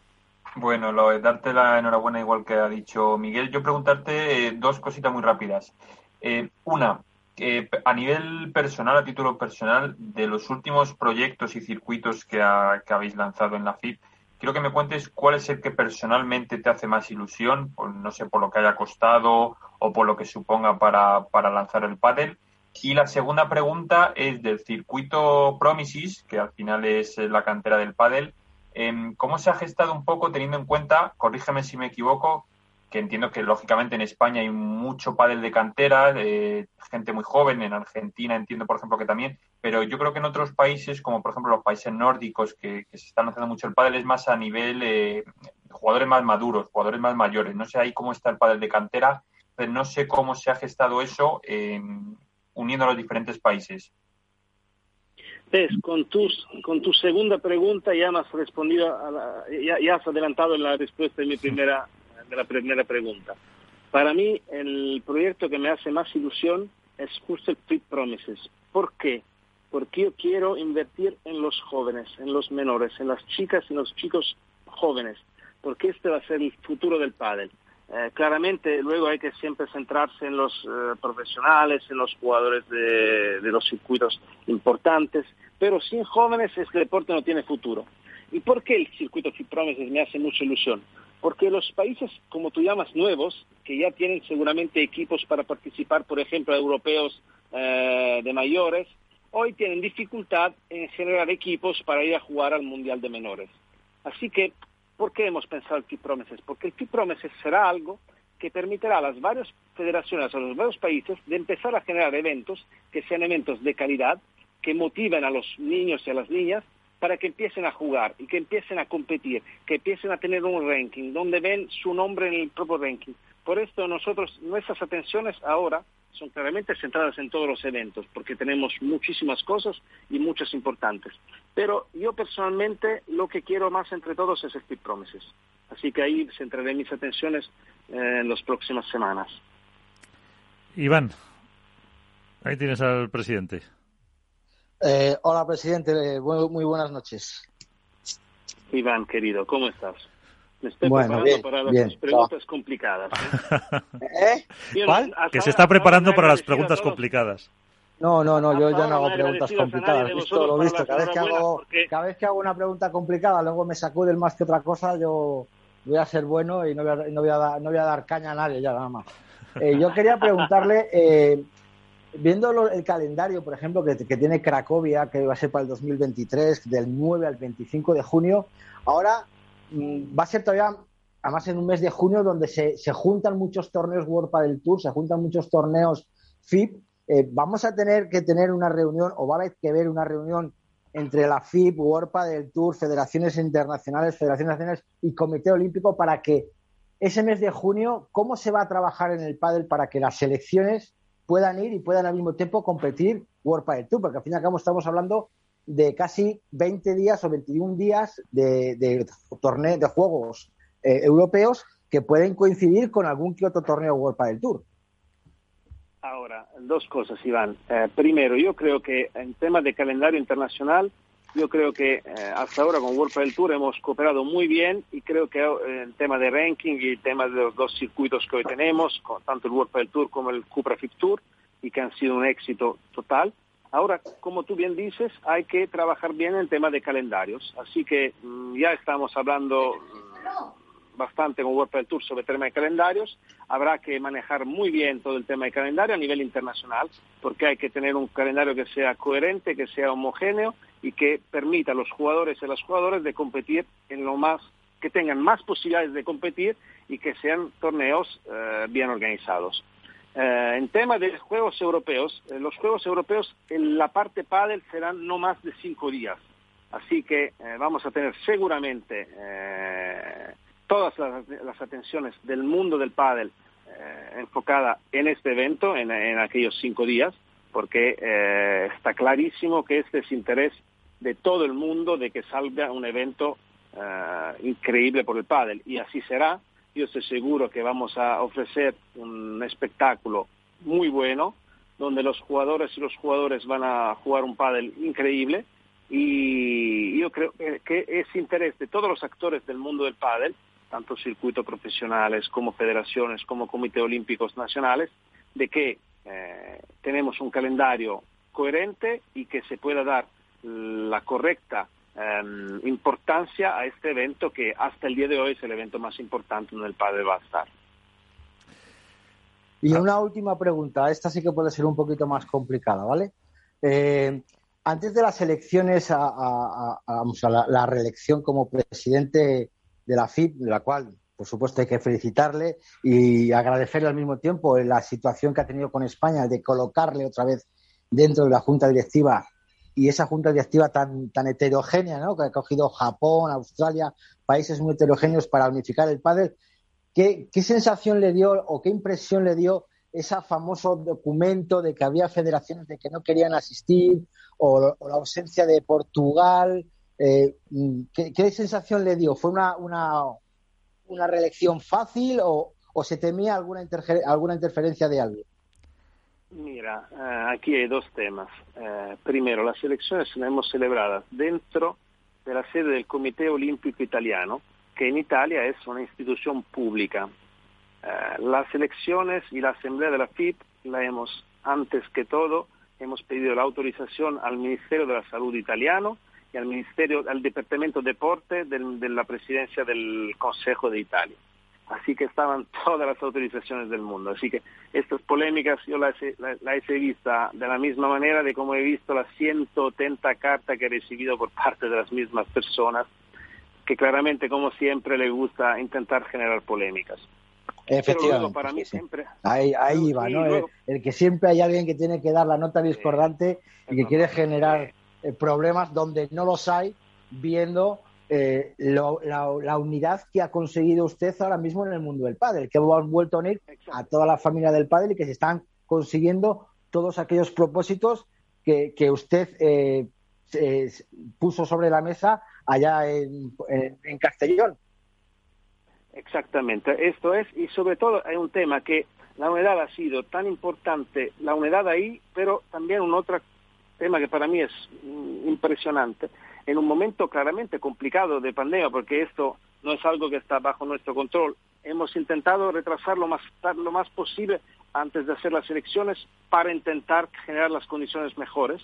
Bueno, lo, darte la enhorabuena igual que ha dicho Miguel. Yo preguntarte eh, dos cositas muy rápidas. Eh, una, a nivel personal, a título personal, de los últimos proyectos y circuitos que, habéis lanzado en la FIP, quiero que me cuentes cuál es el que personalmente te hace más ilusión, no sé, por lo que haya costado o por lo que suponga para, para lanzar el pádel. Y la segunda pregunta es del circuito Promises, que al final es la cantera del pádel. Em, ¿Cómo se ha gestado un poco teniendo en cuenta, corrígeme si me equivoco, que entiendo que lógicamente en España hay mucho pádel de cantera, de gente muy joven, en Argentina entiendo por ejemplo que también, pero yo creo que en otros países, como por ejemplo los países nórdicos, que, se están haciendo mucho el pádel, es más a nivel eh, jugadores más maduros, jugadores más mayores. No sé ahí cómo está el pádel de cantera, pero no sé cómo se ha gestado eso uniendo a los diferentes países. Ves, con, tus, con tu segunda pregunta ya has respondido, ya has adelantado la respuesta de mi primera la primera pregunta. Para mí, el proyecto que me hace más ilusión es justo el Fit Promises. ¿Por qué? Porque yo quiero invertir en los jóvenes, en los menores, en las chicas y los chicos jóvenes, porque este va a ser el futuro del pádel. Eh, claramente, luego hay que siempre centrarse en los eh, profesionales, en los jugadores de, los circuitos importantes, pero sin jóvenes este deporte no tiene futuro. ¿Y por qué el circuito Fit Promises me hace mucha ilusión? Porque los países, como tú llamas, nuevos, que ya tienen seguramente equipos para participar, por ejemplo, europeos eh, de mayores, hoy tienen dificultad en generar equipos para ir a jugar al Mundial de Menores. Así que, ¿por qué hemos pensado el Fit Promises? Porque el Fit Promises será algo que permitirá a las varias federaciones, a los varios países, de empezar a generar eventos que sean eventos de calidad, que motiven a los niños y a las niñas para que empiecen a jugar y que empiecen a competir, que empiecen a tener un ranking, donde ven su nombre en el propio ranking. Por esto nosotros, nuestras atenciones ahora son claramente centradas en todos los eventos, porque tenemos muchísimas cosas y muchas importantes. Pero yo personalmente lo que quiero más entre todos es Fit Promises. Así que ahí centraré mis atenciones eh, en las próximas semanas. Iván, ahí tienes al presidente. Eh, hola, presidente. Muy, buenas noches. Iván, querido, ¿cómo estás? Me estoy preparando para las preguntas complicadas. ¿Eh? ¿Eh? ¿Cuál? Que se está preparando para las preguntas complicadas. No, no, no, yo ya no hago preguntas complicadas. Visto lo visto. Cada vez, que hago, cada vez que hago una pregunta complicada, luego me sacude más que otra cosa, yo voy a ser bueno y no voy a, no voy a, dar, no voy a dar caña a nadie ya, nada más. Eh, yo quería preguntarle, eh, viendo el calendario, por ejemplo, que, tiene Cracovia, que va a ser para el 2023, del 9 al 25 de junio, ahora mm, va a ser todavía, además en un mes de junio, donde se, juntan muchos torneos World del Tour, se juntan muchos torneos FIP. Eh, vamos a tener que tener una reunión, o va a haber que ver una reunión entre la FIP, World del Tour, federaciones internacionales, federaciones nacionales y Comité Olímpico para que ese mes de junio, ¿cómo se va a trabajar en el pádel para que las selecciones puedan ir y puedan al mismo tiempo competir World Padel Tour, porque al fin y al cabo estamos hablando de casi 20 días o 21 días de, de torneo de juegos eh, europeos que pueden coincidir con algún que otro torneo World Padel Tour. Ahora, dos cosas, Iván. Eh, primero, yo creo que en temas de calendario internacional, yo creo que eh, hasta ahora con World Padel Tour hemos cooperado muy bien y creo que en tema de ranking y tema de los dos circuitos que hoy tenemos, tanto el World Padel Tour como el Cupra Fit Tour, y que han sido un éxito total. Ahora, como tú bien dices, hay que trabajar bien en tema de calendarios. Así que mm, ya estamos hablando mm, bastante con World Padel Tour sobre tema de calendarios. Habrá que manejar muy bien todo el tema de calendario a nivel internacional, porque hay que tener un calendario que sea coherente, que sea homogéneo y que permita a los jugadores y a las jugadoras de competir en lo más, que tengan más posibilidades de competir y que sean torneos eh, bien organizados. Eh, en tema de Juegos Europeos, eh, los Juegos Europeos en la parte pádel serán no más de cinco días. Así que vamos a tener seguramente todas las, atenciones del mundo del pádel enfocada en este evento, en, en aquellos cinco días porque eh, está clarísimo que este es interés de todo el mundo de que salga un evento eh, increíble por el pádel y así será. Yo estoy seguro que vamos a ofrecer un espectáculo muy bueno donde los jugadores y los jugadores van a jugar un pádel increíble y yo creo que es interés de todos los actores del mundo del pádel, tanto circuitos profesionales como federaciones como comités olímpicos nacionales, de que eh, tenemos un calendario coherente y que se pueda dar la correcta em, importancia a este evento que hasta el día de hoy es el evento más importante donde el padre va a estar. Y una última pregunta, esta sí que puede ser un poquito más complicada, ¿vale? Eh, antes de las elecciones a, la, reelección como presidente de la FIP, de la cual por supuesto hay que felicitarle y agradecerle al mismo tiempo la situación que ha tenido con España de colocarle otra vez dentro de la junta directiva y esa junta directiva tan, tan heterogénea, ¿no? que ha cogido Japón, Australia, países muy heterogéneos para unificar el pádel. ¿Qué, ¿Qué sensación le dio o qué impresión le dio ese famoso documento de que había federaciones de que no querían asistir o, la ausencia de Portugal? Eh, ¿qué, ¿qué, sensación le dio? ¿Fue una, una, una reelección fácil o, o se temía alguna, alguna interferencia de alguien? Mira, eh, aquí hay dos temas. Eh, primero, las elecciones las hemos celebrado dentro de la sede del Comité Olímpico Italiano, que en Italia es una institución pública. Eh, las elecciones y la asamblea de la FIP la hemos, antes que todo, hemos pedido la autorización al Ministerio de la Salud italiano y al Ministerio, al Departamento de Deporte de la Presidencia del Consejo de Italia así que estaban [laughs] todas las autorizaciones del mundo. Así que estas polémicas yo las he, las, he visto de la misma manera de como he visto las 180 cartas que he recibido por parte de las mismas personas, que claramente, como siempre, le gusta intentar generar polémicas. Efectivamente. para mí siempre. Ahí, ahí va, ¿no? el, que siempre hay alguien que tiene que dar la nota discordante y que quiere generar eh, problemas donde no los hay, viendo eh, la, unidad que ha conseguido usted ahora mismo en el mundo del pádel, que ha vuelto a unir a toda la familia del pádel y que se están consiguiendo todos aquellos propósitos que, usted eh, puso sobre la mesa allá en, en, Castellón. Exactamente, esto es, y sobre todo hay un tema que la unidad ha sido tan importante, la unidad ahí, pero también un otro tema que para mí es mm, impresionante, en un momento claramente complicado de pandemia, porque esto no es algo que está bajo nuestro control. Hemos intentado retrasarlo más, lo más posible antes de hacer las elecciones para intentar generar las condiciones mejores.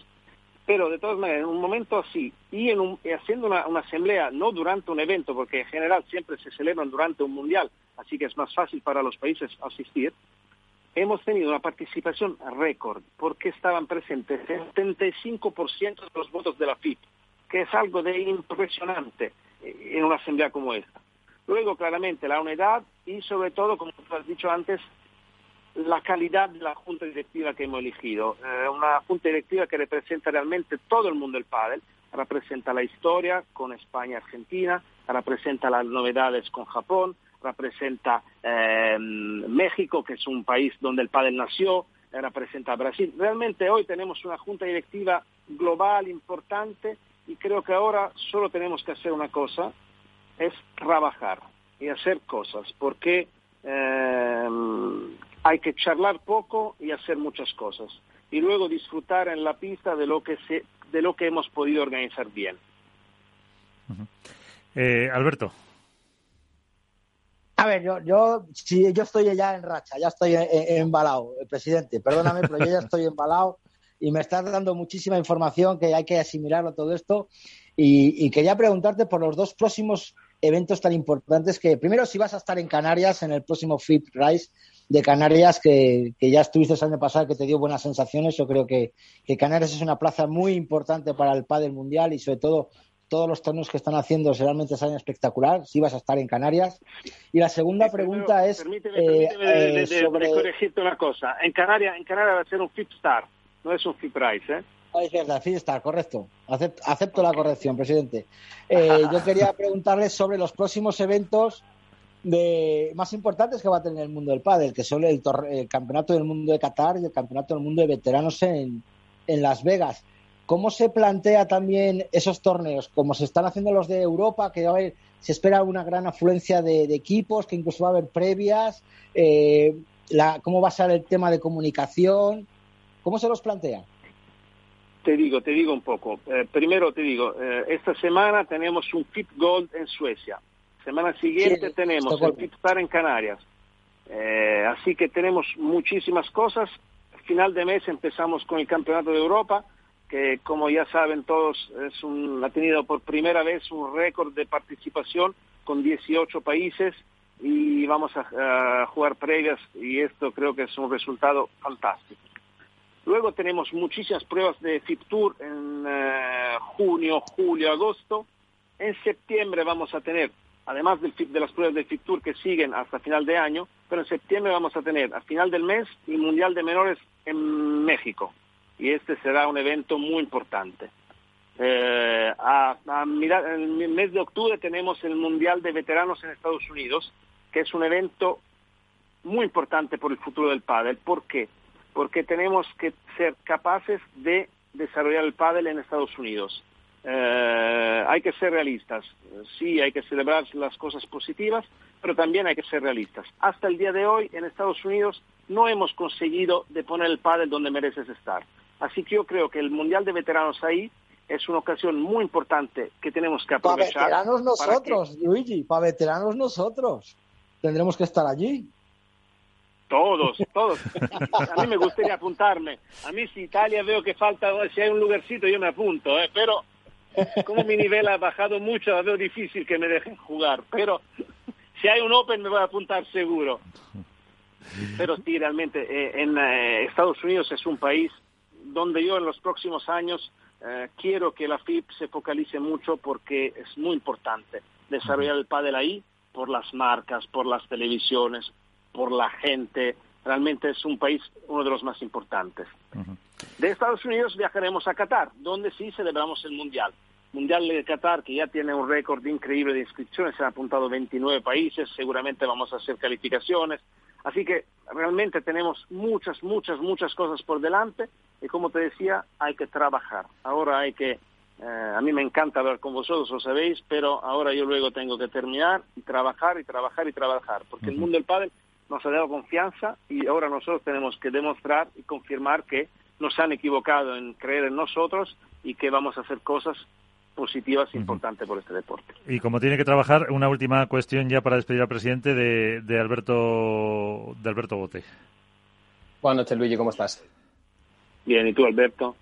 Pero de todas maneras, en un momento así y, en haciendo una, una, asamblea, no durante un evento, porque en general siempre se celebran durante un mundial, así que es más fácil para los países asistir, hemos tenido una participación récord, porque estaban presentes el 75% de los votos de la FIP que es algo de impresionante eh, en una asamblea como esta. Luego, claramente, la unidad y sobre todo, como tú has dicho antes, la calidad de la junta directiva que hemos elegido. Eh, una junta directiva que representa realmente todo el mundo del pádel, representa la historia con España y Argentina, representa las novedades con Japón, representa eh, México, que es un país donde el pádel nació, representa Brasil. Realmente hoy tenemos una junta directiva global importante y creo que ahora solo tenemos que hacer una cosa, es trabajar y hacer cosas, porque eh, hay que charlar poco y hacer muchas cosas. Y luego disfrutar en la pista de lo que, se, de lo que hemos podido organizar bien. Eh, Alberto. A ver, yo, yo, si yo estoy ya en racha, ya estoy embalado, presidente, perdóname, pero yo ya estoy embalado y me estás dando muchísima información que hay que asimilarlo todo esto. Y, quería preguntarte por los dos próximos eventos tan importantes que, primero, si vas a estar en Canarias en el próximo Flip Rise de Canarias, que, ya estuviste el año pasado, que te dio buenas sensaciones. Yo creo que, Canarias es una plaza muy importante para el pádel mundial y sobre todo todos los torneos que están haciendo realmente salen espectacular, si vas a estar en Canarias. Y la segunda pregunta es... Permíteme, eh, eh, corregirte una cosa. En Canarias, en Canarias va a ser un Flip Star no es un fee price, ¿eh? Es verdad, está correcto. Acepto, la corrección, presidente. Eh, [laughs] yo quería preguntarle sobre los próximos eventos de más importantes que va a tener el mundo del pádel, que son el, campeonato del mundo de Qatar y el campeonato del mundo de veteranos en, en Las Vegas. ¿Cómo se plantea también esos torneos? Como se están haciendo los de Europa, que va se espera una gran afluencia de, equipos, que incluso va a haber previas. Eh, ¿Cómo va a ser el tema de comunicación? ¿Cómo se los plantea? Te digo, te digo un poco. Eh, primero te digo, eh, esta semana tenemos un Fit Gold en Suecia. Semana siguiente tenemos el Fit Star en Canarias. así que tenemos muchísimas cosas. Final de mes empezamos con el Campeonato de Europa que como ya saben todos es un, ha tenido por primera vez un récord de participación con 18 países y vamos a, jugar previas y esto creo que es un resultado fantástico. Luego tenemos muchísimas pruebas de FIP Tour en eh, junio, julio, agosto. En septiembre vamos a tener, además de las pruebas de FIP Tour que siguen hasta final de año, pero en septiembre vamos a tener a final del mes el Mundial de Menores en México y este será un evento muy importante. Eh, a, en el mes de octubre tenemos el Mundial de Veteranos en Estados Unidos, que es un evento muy importante por el futuro del pádel. ¿Por qué? Porque tenemos que ser capaces de desarrollar el pádel en Estados Unidos. Eh, hay que ser realistas. Sí, hay que celebrar las cosas positivas, pero también hay que ser realistas. Hasta el día de hoy, en Estados Unidos, no hemos conseguido poner el pádel donde mereces estar. Así que yo creo que el Mundial de Veteranos ahí es una ocasión muy importante que tenemos que aprovechar. Para veteranos nosotros, Luigi, para veteranos nosotros. Tendremos que estar allí. Todos, todos. A mí me gustaría apuntarme. A mí si Italia veo que falta, si hay un lugarcito yo me apunto, ¿eh? pero como mi nivel ha bajado mucho, veo difícil que me dejen jugar. Pero si hay un Open me voy a apuntar seguro. Pero sí, realmente, eh, en eh, Estados Unidos es un país donde yo en los próximos años eh, quiero que la FIP se focalice mucho porque es muy importante desarrollar el pádel ahí por las marcas, por las televisiones, por la gente. Realmente es un país uno de los más importantes. De Estados Unidos viajaremos a Qatar, donde sí celebramos el Mundial. Mundial de Qatar, que ya tiene un récord increíble de inscripciones, se han apuntado 29 países, seguramente vamos a hacer calificaciones. Así que realmente tenemos muchas, muchas, muchas cosas por delante y como te decía, hay que trabajar. Ahora hay que, eh, a mí me encanta hablar con vosotros, lo sabéis, pero ahora yo luego tengo que terminar y trabajar y trabajar y trabajar, porque el mundo del pádel nos ha dado confianza y ahora nosotros tenemos que demostrar y confirmar que nos han equivocado en creer en nosotros y que vamos a hacer cosas positivas importantes por este deporte. Y como tiene que trabajar, una última cuestión ya para despedir al presidente de, de Alberto de Alberto Bote. Buenas noches, Luigi, ¿cómo estás? Bien, ¿y tú, Alberto?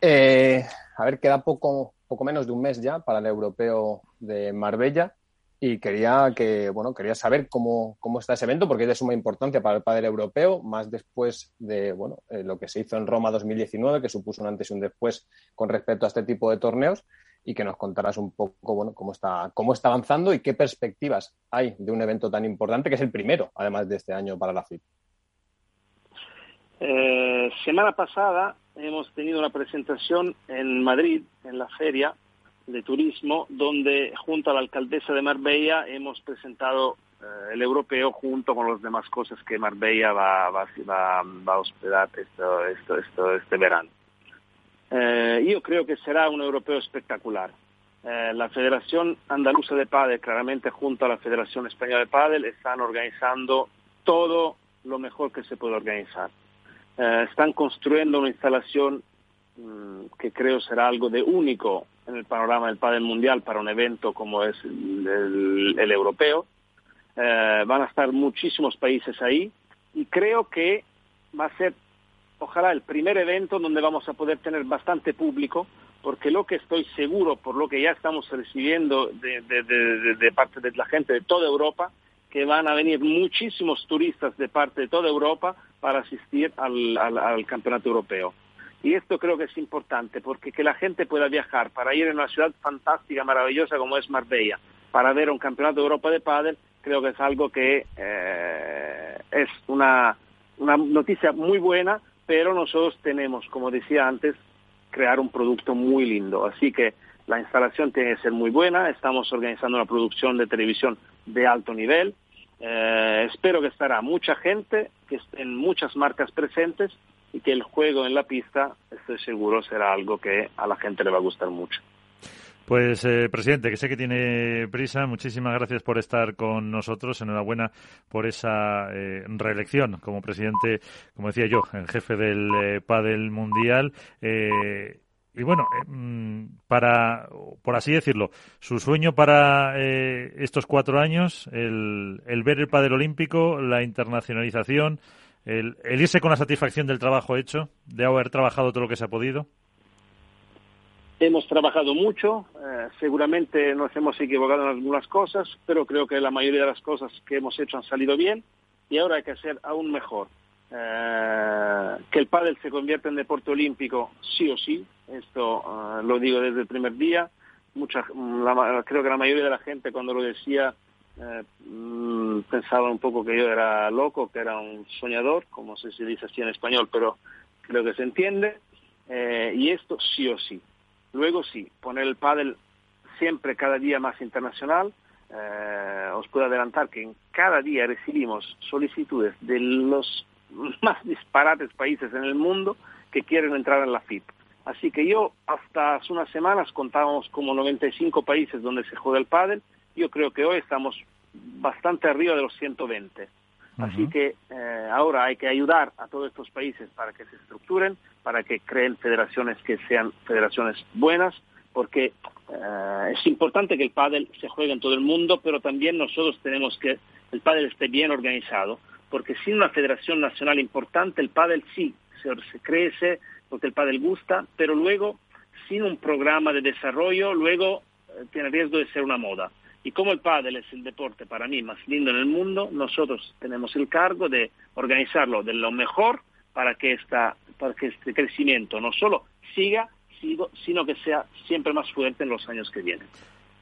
Eh, a ver, queda poco, poco menos de un mes ya para el europeo de Marbella y quería que bueno quería saber cómo, cómo está ese evento porque es de suma importancia para el padre europeo más después de bueno eh, lo que se hizo en Roma 2019 que supuso un antes y un después con respecto a este tipo de torneos y que nos contarás un poco bueno cómo está cómo está avanzando y qué perspectivas hay de un evento tan importante que es el primero además de este año para la FIP. Eh, semana pasada hemos tenido una presentación en Madrid, en la feria de turismo, donde junto a la alcaldesa de Marbella hemos presentado eh, el europeo junto con las demás cosas que Marbella va, va, va, a hospedar esto, esto, esto, este verano. Eh, yo creo que será un europeo espectacular. la Federación Andaluza de Padel, claramente junto a la Federación Española de Padel, están organizando todo lo mejor que se puede organizar. Eh, están construyendo una instalación mm, que creo será algo de único en el panorama del pádel mundial para un evento como es el, europeo. Eh, van a estar muchísimos países ahí y creo que va a ser, ojalá, el primer evento donde vamos a poder tener bastante público, porque lo que estoy seguro, por lo que ya estamos recibiendo de, parte de la gente de toda Europa, que van a venir muchísimos turistas de parte de toda Europa para asistir al, campeonato europeo. Y esto creo que es importante, porque que la gente pueda viajar para ir a una ciudad fantástica, maravillosa como es Marbella, para ver un campeonato de Europa de pádel, creo que es algo que eh, es una noticia muy buena, pero nosotros tenemos, como decía antes, crear un producto muy lindo. Así que la instalación tiene que ser muy buena, estamos organizando una producción de televisión de alto nivel, Eh, espero que estará mucha gente, que estén muchas marcas presentes y que el juego en la pista, estoy seguro, será algo que a la gente le va a gustar mucho. Pues, eh, presidente, que sé que tiene prisa, muchísimas gracias por estar con nosotros. Enhorabuena por esa eh, reelección como presidente, como decía yo, el jefe del eh, Padel Mundial. Eh, y bueno, eh, mm, para, por así decirlo, su sueño para estos cuatro años, el, el ver el Padel Olímpico, la internacionalización, el, el irse con la satisfacción del trabajo hecho, de haber trabajado todo lo que se ha podido. Hemos trabajado mucho, eh, seguramente nos hemos equivocado en algunas cosas, pero creo que la mayoría de las cosas que hemos hecho han salido bien y ahora hay que hacer aún mejor. Eh, que el pádel se convierta en deporte olímpico sí o sí, esto eh, lo digo desde el primer día. Mucha, la, creo que la mayoría de la gente cuando lo decía eh, mm, pensaba un poco que yo era loco, que era un soñador, como se dice así en español, pero creo que se entiende. Eh, y esto sí o sí. Luego sí, poner el pádel siempre cada día más internacional. Eh, os puedo adelantar que en cada día recibimos solicitudes de los [laughs] más disparates países en el mundo que quieren entrar en la FIP. Así que yo hasta hace unas semanas contábamos como 95 países donde se juega el pádel. Yo creo que hoy estamos bastante arriba de los 120. Así que eh, ahora hay que ayudar a todos estos países para que se estructuren, para que creen federaciones que sean federaciones buenas, porque eh, es importante que el pádel se juegue en todo el mundo, pero también nosotros tenemos que el pádel esté bien organizado, porque sin una federación nacional importante el pádel sí se, se crece, porque el pádel gusta, pero luego sin un programa de desarrollo, luego eh, tiene riesgo de ser una moda. Y como el pádel es el deporte para mí más lindo en el mundo, nosotros tenemos el cargo de organizarlo de lo mejor para que, esta, para que este crecimiento no solo siga, sino que sea siempre más fuerte en los años que vienen.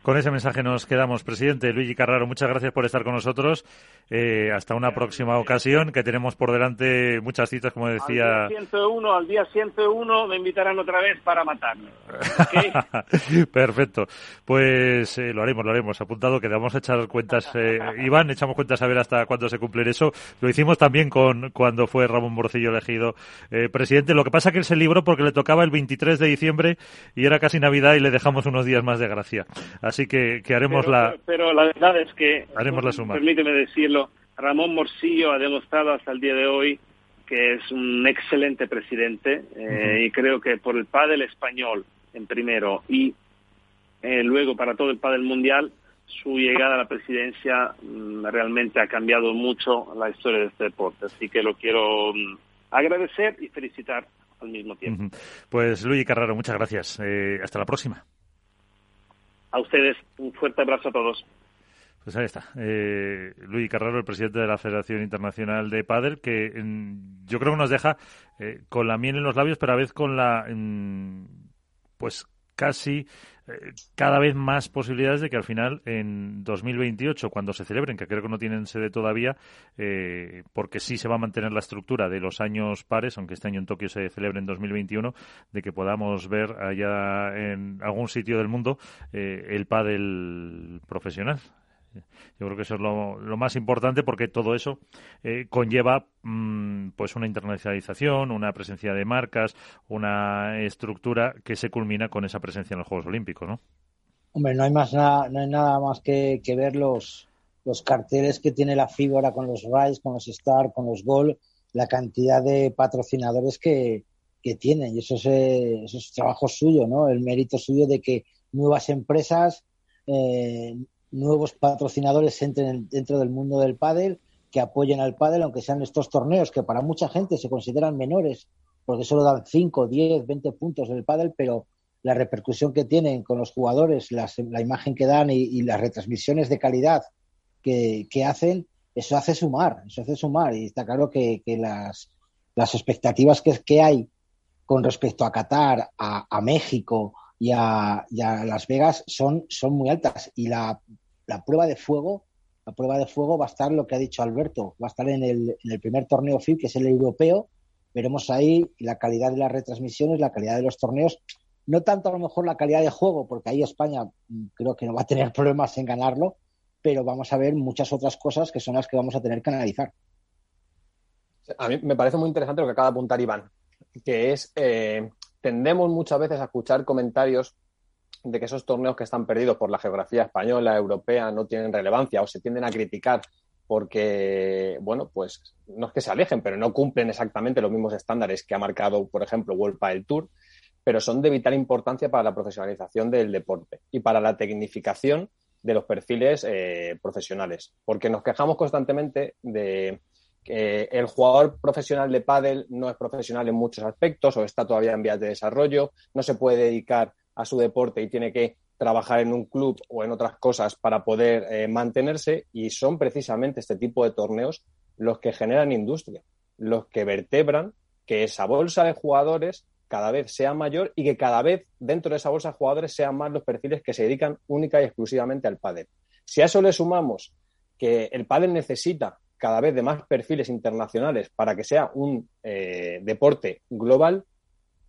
Con ese mensaje nos quedamos. Presidente Luigi Carraro, muchas gracias por estar con nosotros. Eh, hasta una próxima ocasión, que tenemos por delante muchas citas, como decía. Al día 101, al día 101 me invitarán otra vez para matarme. [laughs] Perfecto. Pues eh, lo haremos, lo haremos. Apuntado que vamos a echar cuentas. Eh, [laughs] Iván, echamos cuentas a ver hasta cuándo se cumple eso. Lo hicimos también con cuando fue Ramón Morcillo elegido eh, presidente. Lo que pasa que él se libró porque le tocaba el 23 de diciembre y era casi Navidad y le dejamos unos días más de gracia. Así que, que haremos pero, la. Pero la verdad es que. Haremos la suma. Permíteme decirlo. Ramón Morcillo ha demostrado hasta el día de hoy que es un excelente presidente eh, uh -huh. y creo que por el pádel español en primero y eh, luego para todo el pádel mundial su llegada a la presidencia mmm, realmente ha cambiado mucho la historia de este deporte así que lo quiero mmm, agradecer y felicitar al mismo tiempo. Uh -huh. Pues Luis Carraro, muchas gracias. Eh, hasta la próxima. A ustedes un fuerte abrazo a todos. Pues ahí está. Eh, Luis Carraro, el presidente de la Federación Internacional de Padel, que en, yo creo que nos deja eh, con la miel en los labios, pero a vez con la, en, pues casi cada vez más posibilidades de que al final en 2028, cuando se celebren, que creo que no tienen sede todavía, eh, porque sí se va a mantener la estructura de los años pares, aunque este año en Tokio se celebre en 2021, de que podamos ver allá en algún sitio del mundo eh, el pádel profesional. Yo creo que eso es lo, más importante porque todo eso eh, conlleva mmm, pues una internacionalización, una presencia de marcas, una estructura que se culmina con esa presencia en los Juegos Olímpicos, ¿no? Hombre, no hay más nada, no hay nada más que, ver los, los carteles que tiene la figura con los Rise, con los Star, con los Gol, la cantidad de patrocinadores que, que tienen. Y eso es, eh, eso es trabajo suyo, ¿no? El mérito suyo de que nuevas empresas eh, nuevos patrocinadores entren dentro del mundo del pádel, que apoyen al pádel, aunque sean estos torneos que para mucha gente se consideran menores, porque solo dan 5, 10, 20 puntos del pádel, pero la repercusión que tienen con los jugadores, las, la imagen que dan y, las retransmisiones de calidad que, que, hacen, eso hace sumar, eso hace sumar. Y está claro que, que las, las expectativas que, que hay con respecto a Qatar, a, a México y a, y a, Las Vegas son, son muy altas. Y la, la prueba de fuego, la prueba de fuego va a estar lo que ha dicho Alberto, va a estar en el, en el primer torneo FIB, que es el europeo. Veremos ahí la calidad de las retransmisiones, la calidad de los torneos. No tanto a lo mejor la calidad de juego, porque ahí España creo que no va a tener [laughs] problemas en ganarlo, pero vamos a ver muchas otras cosas que son las que vamos a tener que analizar. A mí me parece muy interesante lo que acaba de apuntar Iván, que es, eh, tendemos muchas veces a escuchar comentarios de que esos torneos que están perdidos por la geografía española, europea, no tienen relevancia o se tienden a criticar porque, bueno, pues no es que se alejen, pero no cumplen exactamente los mismos estándares que ha marcado, por ejemplo, World Padel Tour, pero son de vital importancia para la profesionalización del deporte y para la tecnificación de los perfiles eh, profesionales, porque nos quejamos constantemente de que el jugador profesional de pádel no es profesional en muchos aspectos o está todavía en vías de desarrollo, no se puede dedicar a su deporte y tiene que trabajar en un club o en otras cosas para poder eh, mantenerse y son precisamente este tipo de torneos los que generan industria, los que vertebran que esa bolsa de jugadores cada vez sea mayor y que cada vez dentro de esa bolsa de jugadores sean más los perfiles que se dedican única y exclusivamente al pádel. Si a eso le sumamos que el pádel necesita cada vez de más perfiles internacionales para que sea un eh, deporte global,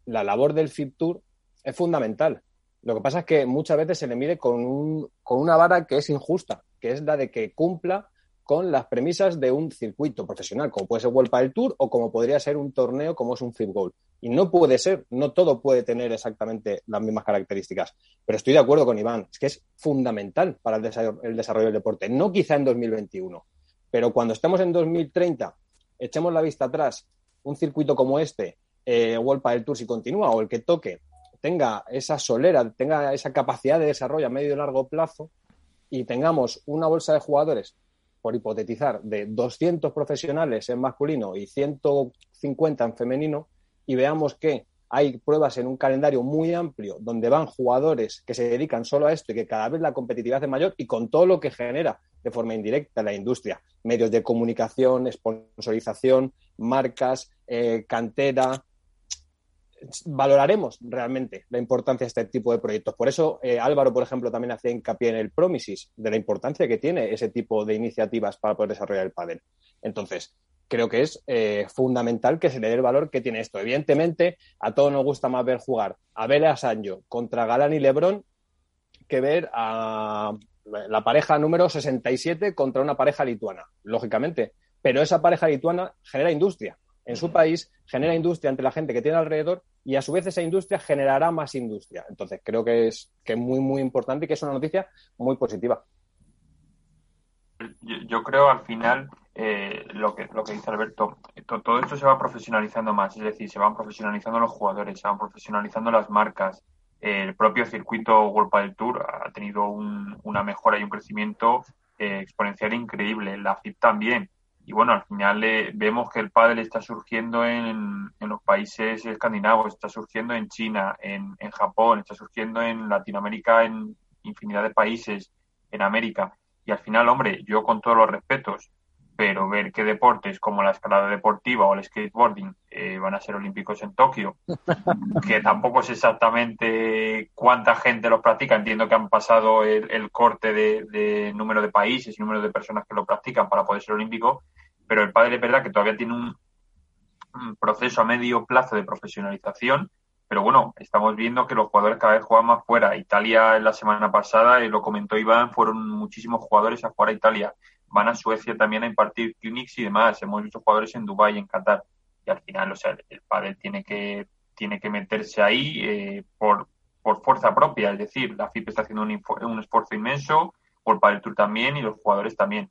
la labor del FIP Tour es fundamental. Lo que pasa es que muchas veces se le mide con, un, con una vara que es injusta, que es la de que cumpla con las premisas de un circuito profesional, como puede ser World del Tour o como podría ser un torneo como es un FIP Gold. Y no puede ser, no todo puede tener exactamente las mismas características. Pero estoy de acuerdo con Iván, es que es fundamental para el desarrollo, el desarrollo del deporte, no quizá en 2021, pero cuando estemos en 2030, echemos la vista atrás, un circuito como este, eh, World del Tour si continúa o el que toque, tenga esa solera, tenga esa capacidad de desarrollo a medio y largo plazo y tengamos una bolsa de jugadores por hipotetizar, de 200 profesionales en masculino y 150 en femenino, y veamos que hay pruebas en un calendario muy amplio donde van jugadores que se dedican solo a esto y que cada vez la competitividad es mayor y con todo lo que genera de forma indirecta la industria, medios de comunicación, sponsorización, marcas, eh, cantera, valoraremos realmente la importancia de este tipo de proyectos. Por eso eh, Álvaro, por ejemplo, también hace hincapié en el Promises, de la importancia que tiene ese tipo de iniciativas para poder desarrollar el pádel. Entonces, creo que es eh, fundamental que se le dé el valor que tiene esto. Evidentemente, a todos nos gusta más ver jugar a Bela Sancho contra Galán y Lebrón que ver a la pareja número 67 contra una pareja lituana, lógicamente. Pero esa pareja lituana genera industria en su país, genera industria entre la gente que tiene alrededor y a su vez esa industria generará más industria. Entonces creo que es, que es muy, muy importante y que es una noticia muy positiva. Yo, creo al final eh, lo, que, lo que dice Alberto, todo esto se va profesionalizando más, es decir, se van profesionalizando los jugadores, se van profesionalizando las marcas. el propio circuito World Padel Tour ha tenido una mejora y un crecimiento eh, exponencial increíble. La FIP también y bueno, al final eh, vemos que el pádel está surgiendo en, en, los países escandinavos, está surgiendo en China, en, en, Japón, está surgiendo en Latinoamérica, en infinidad de países, en América. Y al final, hombre, yo con todos los respetos, pero ver qué deportes como la escalada deportiva o el skateboarding eh, van a ser olímpicos en Tokio, [laughs] que tampoco sé exactamente cuánta gente los practica, entiendo que han pasado el, el corte de, de, número de países y número de personas que lo practican para poder ser olímpico, pero el padre es verdad que todavía tiene un, proceso a medio plazo de profesionalización, pero bueno, estamos viendo que los jugadores cada vez juegan más fuera. Italia la semana pasada, eh, lo comentó Iván, fueron muchísimos jugadores a jugar a Italia. Van a Suecia también a impartir clinics y demás. Hemos visto jugadores en Dubái en Qatar. Y al final, o sea, el padre tiene que, tiene que meterse ahí eh, por, por fuerza propia. Es decir, la FIP está haciendo un, un esfuerzo inmenso, por el Tour también y los jugadores también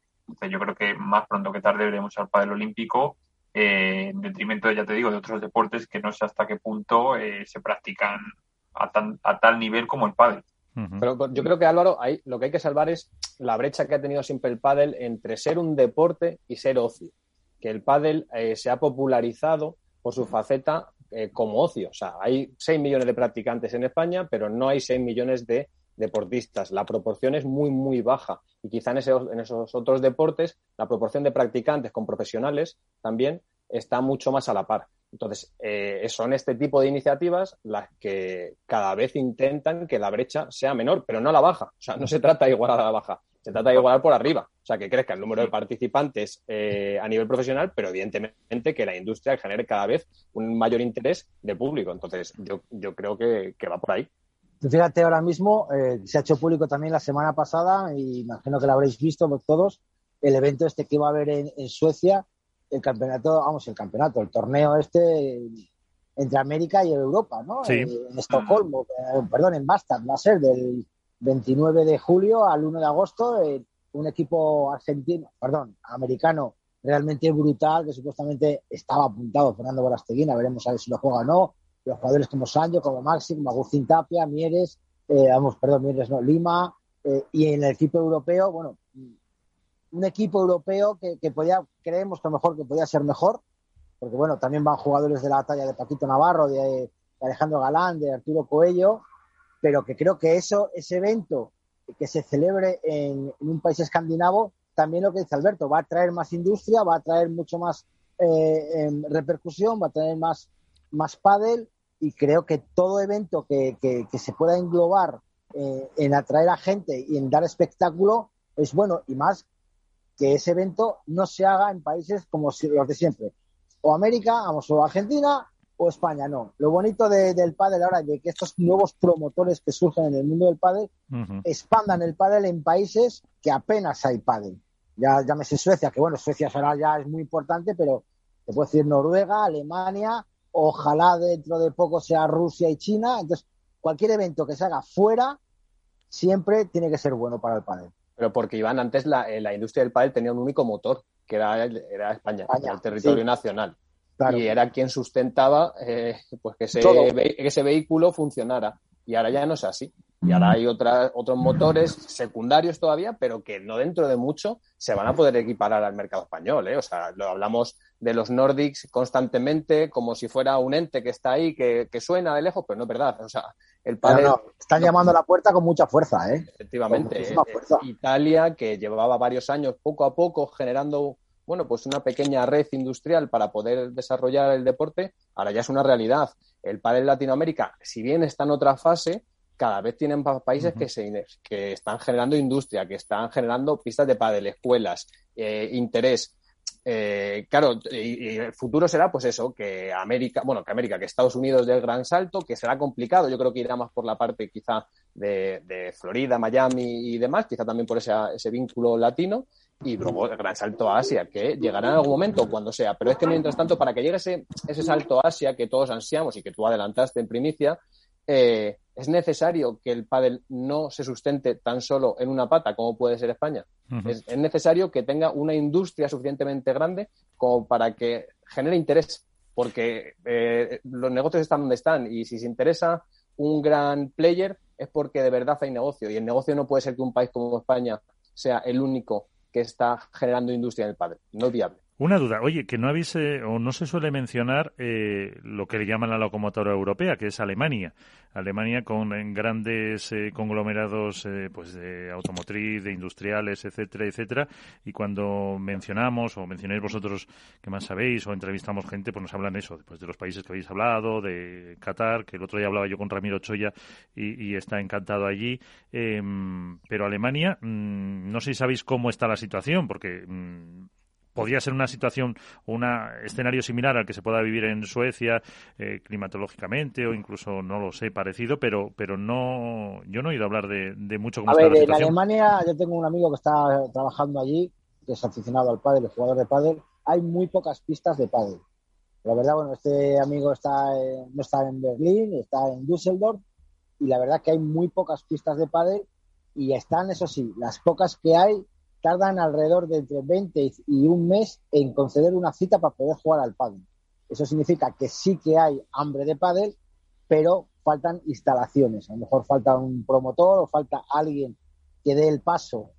yo creo que más pronto que tarde veremos al pádel olímpico eh, en detrimento, ya te digo, de otros deportes que no sé hasta qué punto eh, se practican a, a, tal nivel como el pádel. Pero yo creo que Álvaro, ahí lo que hay que salvar es la brecha que ha tenido siempre el pádel entre ser un deporte y ser ocio. Que el pádel eh, se ha popularizado por su faceta como ocio. O sea, hay 6 millones de practicantes en España, pero no hay 6 millones de deportistas. La proporción es muy, muy baja. Y quizá en, en esos otros deportes la proporción de practicantes con profesionales también está mucho más a la par. Entonces, eh, son este tipo de iniciativas las que cada vez intentan que la brecha sea menor, pero no la baja. O sea, no se trata de igualar a la baja, se trata de igualar por arriba. O sea, que crezca el número de participantes eh, a nivel profesional, pero evidentemente que la industria genere cada vez un mayor interés de público. Entonces, yo, yo creo que, que va por ahí. Fíjate ahora mismo, eh, se ha hecho público también la semana pasada, y imagino que lo habréis visto todos, el evento este que iba a haber en, Suecia, el campeonato, vamos, el campeonato, el torneo este entre América y Europa, ¿no? Sí. En, Estocolmo, eh, perdón, en Bastard, va a ser del 29 de julio al 1 de agosto, eh, un equipo argentino, perdón, americano realmente brutal, que supuestamente estaba apuntado Fernando Borasteguina, veremos a ver si lo juega o no, los jugadores como Sancho, como Maxi, como Agustín Tapia, Mieres, eh, vamos, perdón, Mieres no, Lima, eh, y en el equipo europeo, bueno, un equipo europeo que, podía, creemos que mejor que podía ser mejor, porque bueno, también van jugadores de la talla de Paquito Navarro, de, Alejandro Galán, de Arturo Coello, pero que creo que eso, ese evento que se celebre en, un país escandinavo, también lo que dice Alberto, va a traer más industria, va a traer mucho más eh, em, repercusión, va a traer más, más pádel y creo que todo evento que, se pueda englobar eh, en atraer a gente y en dar espectáculo es bueno y más que ese evento no se haga en países como los de siempre. O América, vamos, o Argentina o España, no. Lo bonito del pádel ahora es de que estos nuevos promotores que surgen en el mundo del pádel expandan el pádel en países que apenas hay pádel. Ya llámese Suecia, que bueno, Suecia será ya es muy importante, pero te puedo decir Noruega, Alemania, ojalá dentro de poco sea Rusia y China. Entonces, cualquier evento que se haga fuera siempre tiene que ser bueno para el pádel. Pero porque, Iván, antes la, eh, la industria del pádel tenía un único motor, que era, era España, el territorio nacional. Y era quien sustentaba eh, pues que ese, que ese vehículo funcionara. Y ahora ya no es así. Y ahora hay otras otros motores secundarios todavía, pero que no dentro de mucho se van a poder equiparar al mercado español. ¿eh? O sea, lo hablamos de los Nordics constantemente como si fuera un ente que está ahí, que, suena de lejos, pero no es verdad. O sea, el padre... están llamando a la puerta con mucha fuerza, ¿eh? Efectivamente. Eh, Italia, que llevaba varios años poco a poco generando bueno, pues una pequeña red industrial para poder desarrollar el deporte, ahora ya es una realidad. El pádel Latinoamérica, si bien está en otra fase, cada vez tienen países que, se, que están generando industria, que están generando pistas de pádel, escuelas, eh, interés. Eh, claro, y, el futuro será pues eso, que América, bueno, que América, que Estados Unidos del gran salto, que será complicado, yo creo que irá más por la parte quizá de, Florida, Miami y demás, quizá también por ese, ese vínculo latino, y luego el gran salto a Asia, que llegará en algún momento cuando sea. Pero es que mientras tanto, para que llegue ese, ese salto a Asia que todos ansiamos y que tú adelantaste en primicia, eh, ¿Es necesario que el pádel no se sustente tan solo en una pata como puede ser España? es, necesario que tenga una industria suficientemente grande como para que genere interés, porque eh, los negocios están donde están y si se interesa un gran player es porque de verdad hay negocio y el negocio no puede ser que un país como España sea el único que está generando industria en el pádel. No es viable. Una duda, oye, que no habéis eh, o no se suele mencionar eh, lo que le llaman la locomotora europea, que es Alemania. Alemania con grandes eh, conglomerados pues de automotriz, de industriales, etcétera, etcétera. Y cuando mencionamos o mencionáis vosotros que más sabéis o entrevistamos gente, pues nos hablan eso, pues de los países que habéis hablado, de Qatar, que el otro día hablaba yo con Ramiro Choya y, está encantado allí. Em, pero Alemania, mm, no sé si sabéis cómo está la situación, porque mm, podría ser una situación, un escenario similar al que se pueda vivir en Suecia eh, climatológicamente o incluso, no lo sé, parecido, pero pero no, yo no he oído hablar de, mucho cómo A ver, en Alemania yo tengo un amigo que está trabajando allí, que es aficionado al pádel, el jugador de pádel, hay muy pocas pistas de pádel. La verdad, bueno, este amigo está no está en Berlín, está en Düsseldorf y la verdad que hay muy pocas pistas de pádel y están, eso sí, las pocas que hay tardan alrededor de entre 20 y un mes en conceder una cita para poder jugar al pádel. Eso significa que sí que hay hambre de pádel, pero faltan instalaciones. A lo mejor falta un promotor o falta alguien que dé el paso,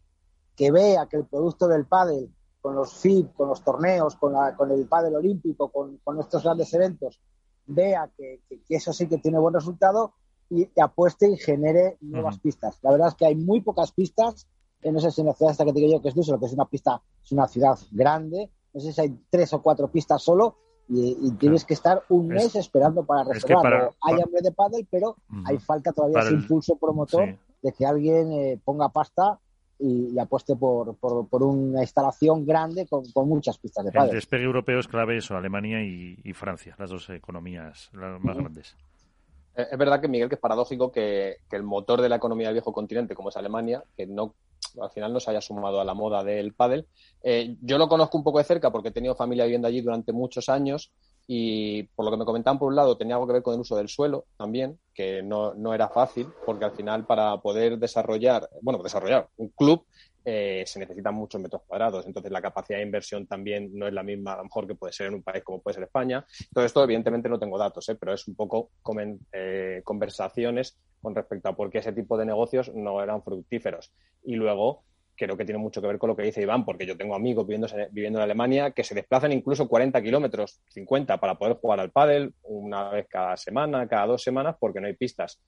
que vea que el producto del pádel con los FIB, con los torneos, con, con el pádel olímpico, con, con, estos grandes eventos, vea que, eso sí que tiene buen resultado y apueste y genere nuevas pistas. La verdad es que hay muy pocas pistas no sé si en la ciudad esta que te digo yo, que es Düsseldorf, que es una pista, es una ciudad grande, no sé si hay tres o cuatro pistas solo, y, tienes que estar un mes esperando para reservar. hay hambre de pádel, pero hay falta todavía ese impulso promotor de que alguien eh, ponga pasta y, apueste por, por, una instalación grande con, muchas pistas de pádel. El despegue europeo es clave eso, Alemania y, Francia, las dos economías más grandes. Eh, es verdad que, Miguel, que es paradójico que, el motor de la economía del viejo continente, como es Alemania, que no al final no se haya sumado a la moda del pádel. Eh, yo lo conozco un poco de cerca porque he tenido familia viviendo allí durante muchos años y por lo que me comentaban por un lado tenía algo que ver con el uso del suelo también, que no, no era fácil porque al final para poder desarrollar, bueno, desarrollar un club eh, se necesitan muchos metros cuadrados. Entonces, la capacidad de inversión también no es la misma, a lo mejor, que puede ser en un país como puede ser España. Todo esto, evidentemente, no tengo datos, ¿eh? pero es un poco eh, conversaciones con respecto a por qué ese tipo de negocios no eran fructíferos. Y luego, creo que tiene mucho que ver con lo que dice Iván, porque yo tengo amigos viviendo, viviendo en Alemania que se desplazan incluso 40 kilómetros, 50, para poder jugar al pádel una vez cada semana, cada dos semanas, porque no hay pistas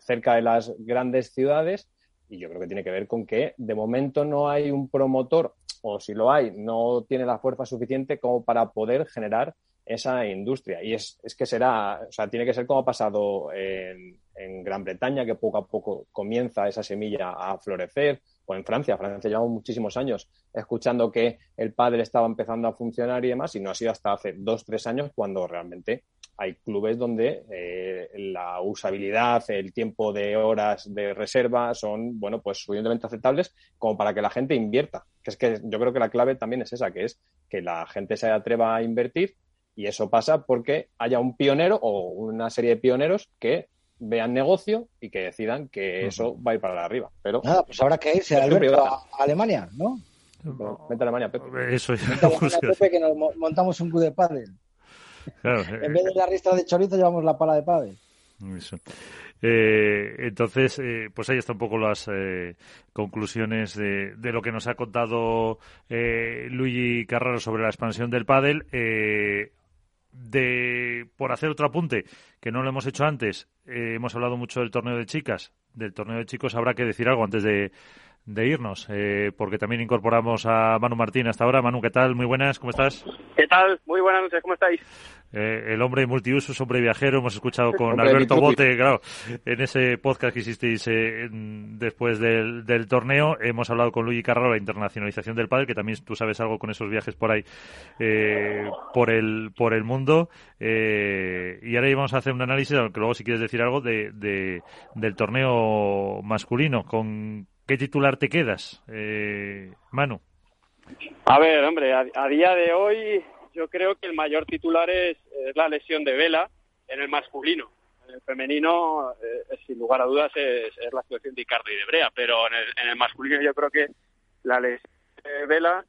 cerca de las grandes ciudades y yo creo que tiene que ver con que de momento no hay un promotor, o si lo hay, no tiene la fuerza suficiente como para poder generar esa industria. Y es, es que será, o sea, tiene que ser como ha pasado en, en, Gran Bretaña, que poco a poco comienza esa semilla a florecer, o en Francia. Francia llevamos muchísimos años escuchando que el padre estaba empezando a funcionar y demás, y no ha sido hasta hace dos, tres años cuando realmente hay clubes donde eh, la usabilidad, el tiempo de horas de reserva son, bueno, pues suficientemente aceptables como para que la gente invierta. Que es que yo creo que la clave también es esa, que es que la gente se atreva a invertir y eso pasa porque haya un pionero o una serie de pioneros que vean negocio y que decidan que eso va a ir para arriba. Pero Nada, pues habrá que irse Alberto, a Alemania, ¿no? vente a Alemania, Pepe. Eso ya. [laughs] Pepe, que nos montamos un club de pádel. En vez de la ristra de chorizo llevamos la pala de pádel. Eh, entonces, eh, pues ahí están un poco las eh, conclusiones de, lo que nos ha contado Luigi Carraro sobre la expansión del pádel. de, por hacer otro apunte, que no lo hemos hecho antes, hemos hablado mucho del torneo de chicas. Del torneo de chicos habrá que decir algo antes de, de irnos, porque también incorporamos a Manu Martín hasta ahora. Manu, ¿qué tal? Muy buenas, ¿cómo estás? ¿Qué tal? Muy buenas noches, ¿cómo estáis? Eh, el hombre multiuso, hombre viajero, hemos escuchado con Alberto Bote, claro, en ese podcast que hicisteis eh, después del, torneo, hemos hablado con Luigi Carraro, la internacionalización del padre, que también tú sabes algo con esos viajes por ahí, eh, por el por el mundo, y ahora íbamos a hacer un análisis, aunque luego si quieres decir algo, de, del torneo masculino, ¿con qué titular te quedas, Manu? A ver, hombre, a día de hoy yo creo que el mayor titular es, la lesión de Vela en el masculino. En el femenino, eh, sin lugar a dudas, es, la situación de Icardo y de Brea, pero en el, en el masculino yo creo que la lesión de Vela,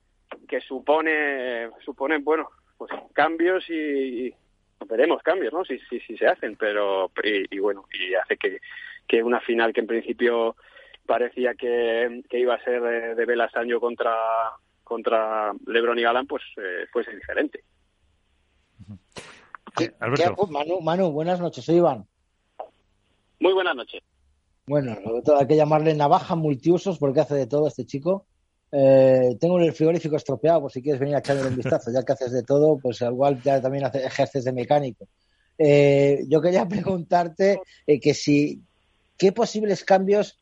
que supone, supone bueno, pues cambios y, veremos cambios, ¿no? Si, si, si se hacen, pero y, bueno, y hace que, que una final que en principio parecía que, que iba a ser de, de Vela Sancho contra contra LeBron y Galán, pues, eh, pues es diferente. Manu, Manu, buenas noches, soy Iván. Muy buenas noches. Bueno, hay que llamarle navaja multiusos porque hace de todo este chico. Eh, tengo el frigorífico estropeado, por si quieres venir a echarle un vistazo, ya que haces de todo, pues igual ya también ejerces de mecánico. Eh, yo quería preguntarte que si, ¿qué posibles cambios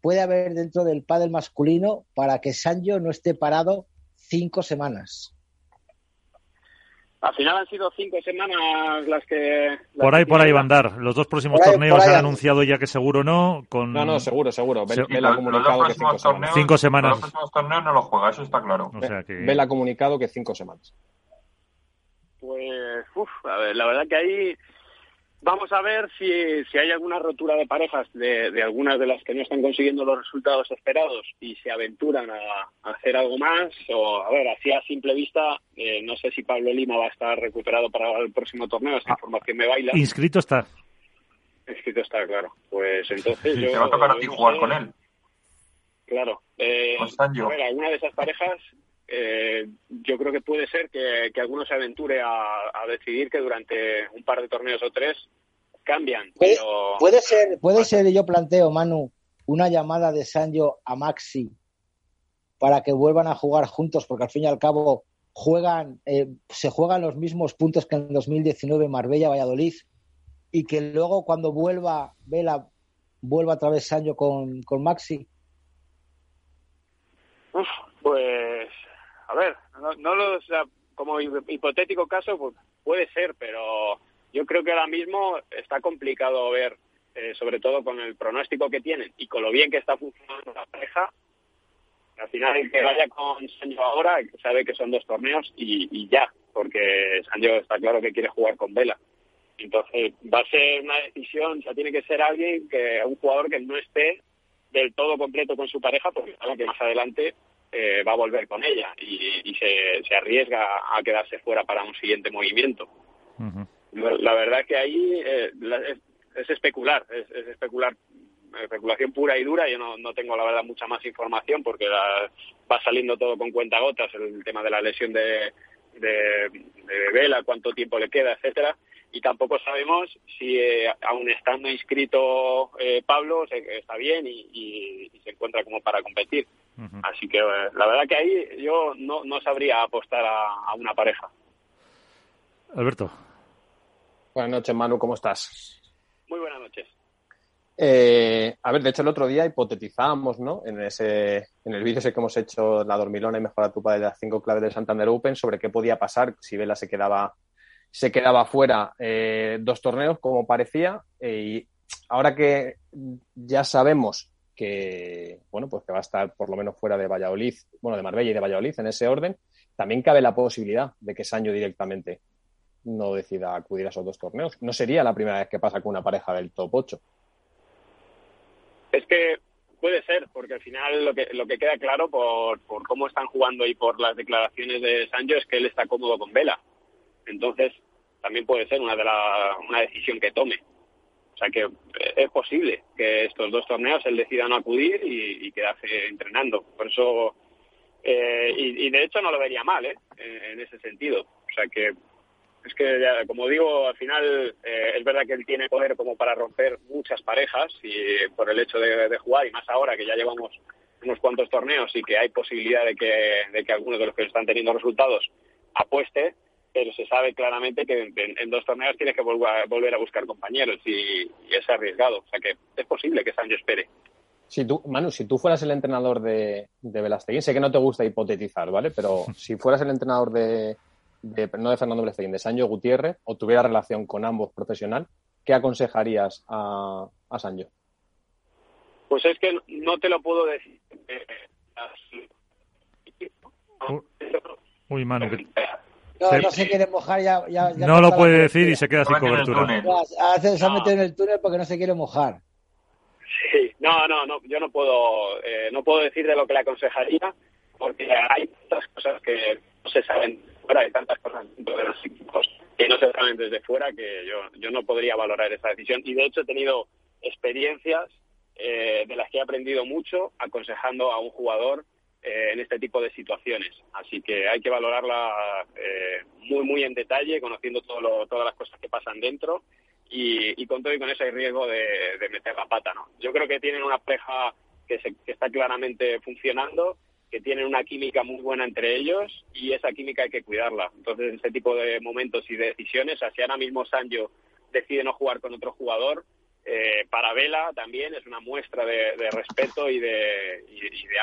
puede haber dentro del pádel masculino para que Sancho no esté parado cinco semanas? Al final han sido cinco semanas las que... por ahí, por ahí van a andar. Los dos próximos torneos han anunciado ya que seguro no. Con... No, no, seguro, seguro. Ve, comunicado que cinco semanas. Cinco semanas. Los próximos torneos no lo juega, eso está claro. O sea que... Ve la comunicado que cinco semanas. Pues, uff, a ver, la verdad que ahí Vamos a ver si, si hay alguna rotura de parejas de, de, algunas de las que no están consiguiendo los resultados esperados y se aventuran a, hacer algo más. O, a ver, así a simple vista, eh, no sé si Pablo Lima va a estar recuperado para el próximo torneo, esa información me baila. Inscrito está. Inscrito está, claro. Pues entonces yo... Te va a tocar a ti jugar con él. Claro. Eh, a ver, alguna de esas parejas eh, yo creo que puede ser que, alguno se aventure a, decidir que durante un par de torneos o tres cambian. Puede, puede ser, puede ser, yo planteo, Manu, una llamada de Sancho a Maxi para que vuelvan a jugar juntos, porque al fin y al cabo juegan, eh, se juegan los mismos puntos que en 2019 Marbella, Valladolid, y que luego cuando vuelva Vela, vuelva otra vez Sancho con, con Maxi. pues a ver, no, lo, como hipotético caso, pues puede ser, pero Yo creo que ahora mismo está complicado ver, eh, sobre todo con el pronóstico que tienen y con lo bien que está funcionando la pareja, al final el que vaya con Sancho ahora sabe que son dos torneos y, ya, porque Sancho está claro que quiere jugar con Vela. Entonces va a ser una decisión, o tiene que ser alguien que, un jugador que no esté del todo completo con su pareja, porque sabe que más adelante eh, va a volver con ella y, se, arriesga a quedarse fuera para un siguiente movimiento. la, verdad es que ahí eh, es, especular, es, especular especulación pura y dura. Yo no, tengo, la verdad, mucha más información porque va saliendo todo con cuentagotas, el tema de la lesión de, de, Vela, cuánto tiempo le queda, etcétera. Y tampoco sabemos si, eh, aún estando inscrito eh, Pablo, está bien y, se encuentra como para competir. Así que eh, la verdad que ahí yo no, no sabría apostar a, a una pareja. Alberto. Buenas noches, Manu, ¿cómo estás? Muy buenas noches. Eh, a ver, de hecho el otro día hipotetizábamos, ¿no? En ese, en el vídeo ese que hemos hecho la dormilona y mejora tu padre de las cinco claves del Santander Open sobre qué podía pasar si Vela se quedaba se quedaba fuera eh, dos torneos como parecía eh, y ahora que ya sabemos que bueno pues que va a estar por lo menos fuera de Valladolid, bueno de Marbella y de Valladolid en ese orden, también cabe la posibilidad de que Sancho directamente no decida acudir a esos dos torneos. No sería la primera vez que pasa con una pareja del top 8. Es que puede ser, porque al final lo que, lo que queda claro por, por cómo están jugando y por las declaraciones de Sancho es que él está cómodo con Vela. Entonces, también puede ser una, de la, una decisión que tome. O sea que es posible que estos dos torneos él decida no acudir y, quedarse entrenando. Por eso, eh, y, de hecho no lo vería mal, ¿eh? en ese sentido. O sea que es que, como digo, al final eh, es verdad que él tiene poder como para romper muchas parejas y por el hecho de, jugar y más ahora que ya llevamos unos cuantos torneos y que hay posibilidad de que, de que algunos de los que están teniendo resultados apueste, pero se sabe claramente que en, dos torneos tienes que volver a, buscar compañeros y, es arriesgado. O sea que es posible que Sancho espere. Si tú, Manu, si tú fueras el entrenador de, de sé que no te gusta hipotetizar, ¿vale? Pero si fueras el entrenador de, no de Fernando Blestein, de Sancho Gutiérrez, o tuviera relación con ambos profesional, ¿qué aconsejarías a, a Sancho? Pues es que no te lo puedo decir. Uy, Manu. No, no se quiere mojar ya. no lo puede decir y se queda sin cobertura. Hace, se ha metido en el túnel porque no se quiere mojar. Sí, no, no, no yo no puedo, eh, no puedo decir de lo que le aconsejaría porque hay tantas cosas que no se saben fuera, hay tantas cosas dentro de los equipos que no se saben desde fuera que yo, yo no podría valorar esa decisión. Y de hecho he tenido experiencias eh, de las que he aprendido mucho aconsejando a un jugador eh, en este tipo de situaciones. Así que hay que valorarla eh, muy, muy en detalle, conociendo todo todas las cosas que pasan dentro y, y, con todo y con eso hay riesgo de, de meter la pata. ¿no? Yo creo que tienen una pareja que, se, que está claramente funcionando que tienen una química muy buena entre ellos y esa química hay que cuidarla. Entonces, en este tipo de momentos y de decisiones, así ahora mismo Sancho decide no jugar con otro jugador, eh, para Vela también es una muestra de, respeto y, de, de,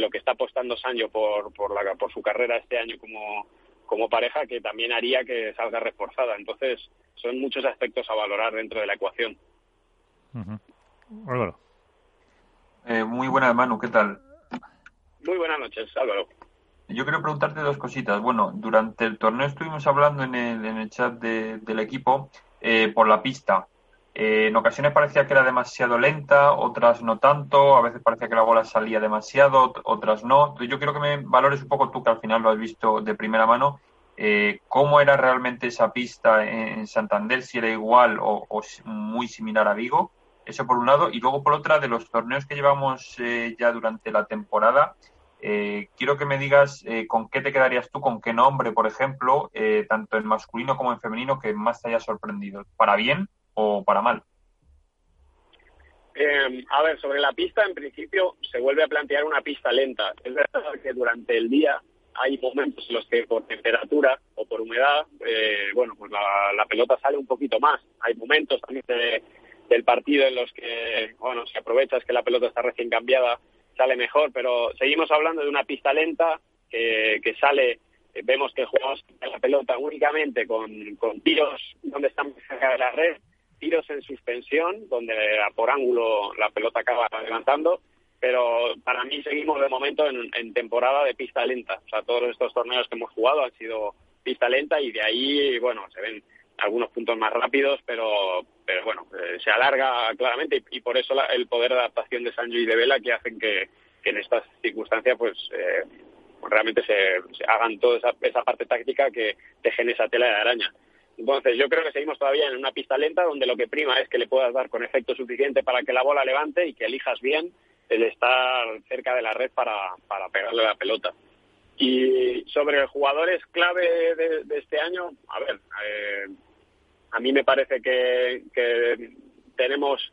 lo que está apostando Sancho por, por, la, por su carrera este año como, como pareja, que también haría que salga reforzada. Entonces, son muchos aspectos a valorar dentro de la ecuación. Eh, muy buena, Manu, ¿qué tal? Muy buenas noches, Álvaro. Yo quiero preguntarte dos cositas. Bueno, durante el torneo estuvimos hablando en el, en el chat del equipo eh, por la pista. Eh, en ocasiones parecía que era demasiado lenta, otras no tanto, a veces parecía que la bola salía demasiado, otras no. Yo quiero que me valores un poco tú, que al final lo has visto de primera mano, eh, cómo era realmente esa pista en Santander, si era igual o, muy similar a Vigo. Eso por un lado. Y luego por otra, de los torneos que llevamos ya durante la temporada, eh, quiero que me digas eh, con qué te quedarías tú, con qué nombre, por ejemplo, eh, tanto en masculino como en femenino, que más te haya sorprendido, para bien o para mal. a ver, sobre la pista, en principio se vuelve a plantear una pista lenta. Es verdad que durante el día hay momentos en los que por temperatura o por humedad, bueno, pues la, pelota sale un poquito más. Hay momentos también del partido en los que, bueno, si aprovechas que la pelota está recién cambiada, sale mejor, pero seguimos hablando de una pista lenta que, que sale vemos que jugamos la pelota únicamente con, con tiros donde están cerca de la red, tiros en suspensión, donde por ángulo la pelota acaba levantando, pero para mí seguimos de momento en, en, temporada de pista lenta. O sea, todos estos torneos que hemos jugado han sido pista lenta y de ahí, bueno, se ven algunos puntos más rápidos, pero, pero bueno, eh, se alarga claramente y, por eso el poder de adaptación de Sancho y de Vela que hacen que, en estas circunstancias pues eh, realmente se, hagan toda esa, esa parte táctica que dejen esa tela de araña. Entonces, yo creo que seguimos todavía en una pista lenta donde lo que prima es que le puedas dar con efecto suficiente para que la bola levante y que elijas bien el estar cerca de la red para, para pegarle la pelota. Y sobre jugadores clave de, este año, a ver, eh, a mí me parece que, que, tenemos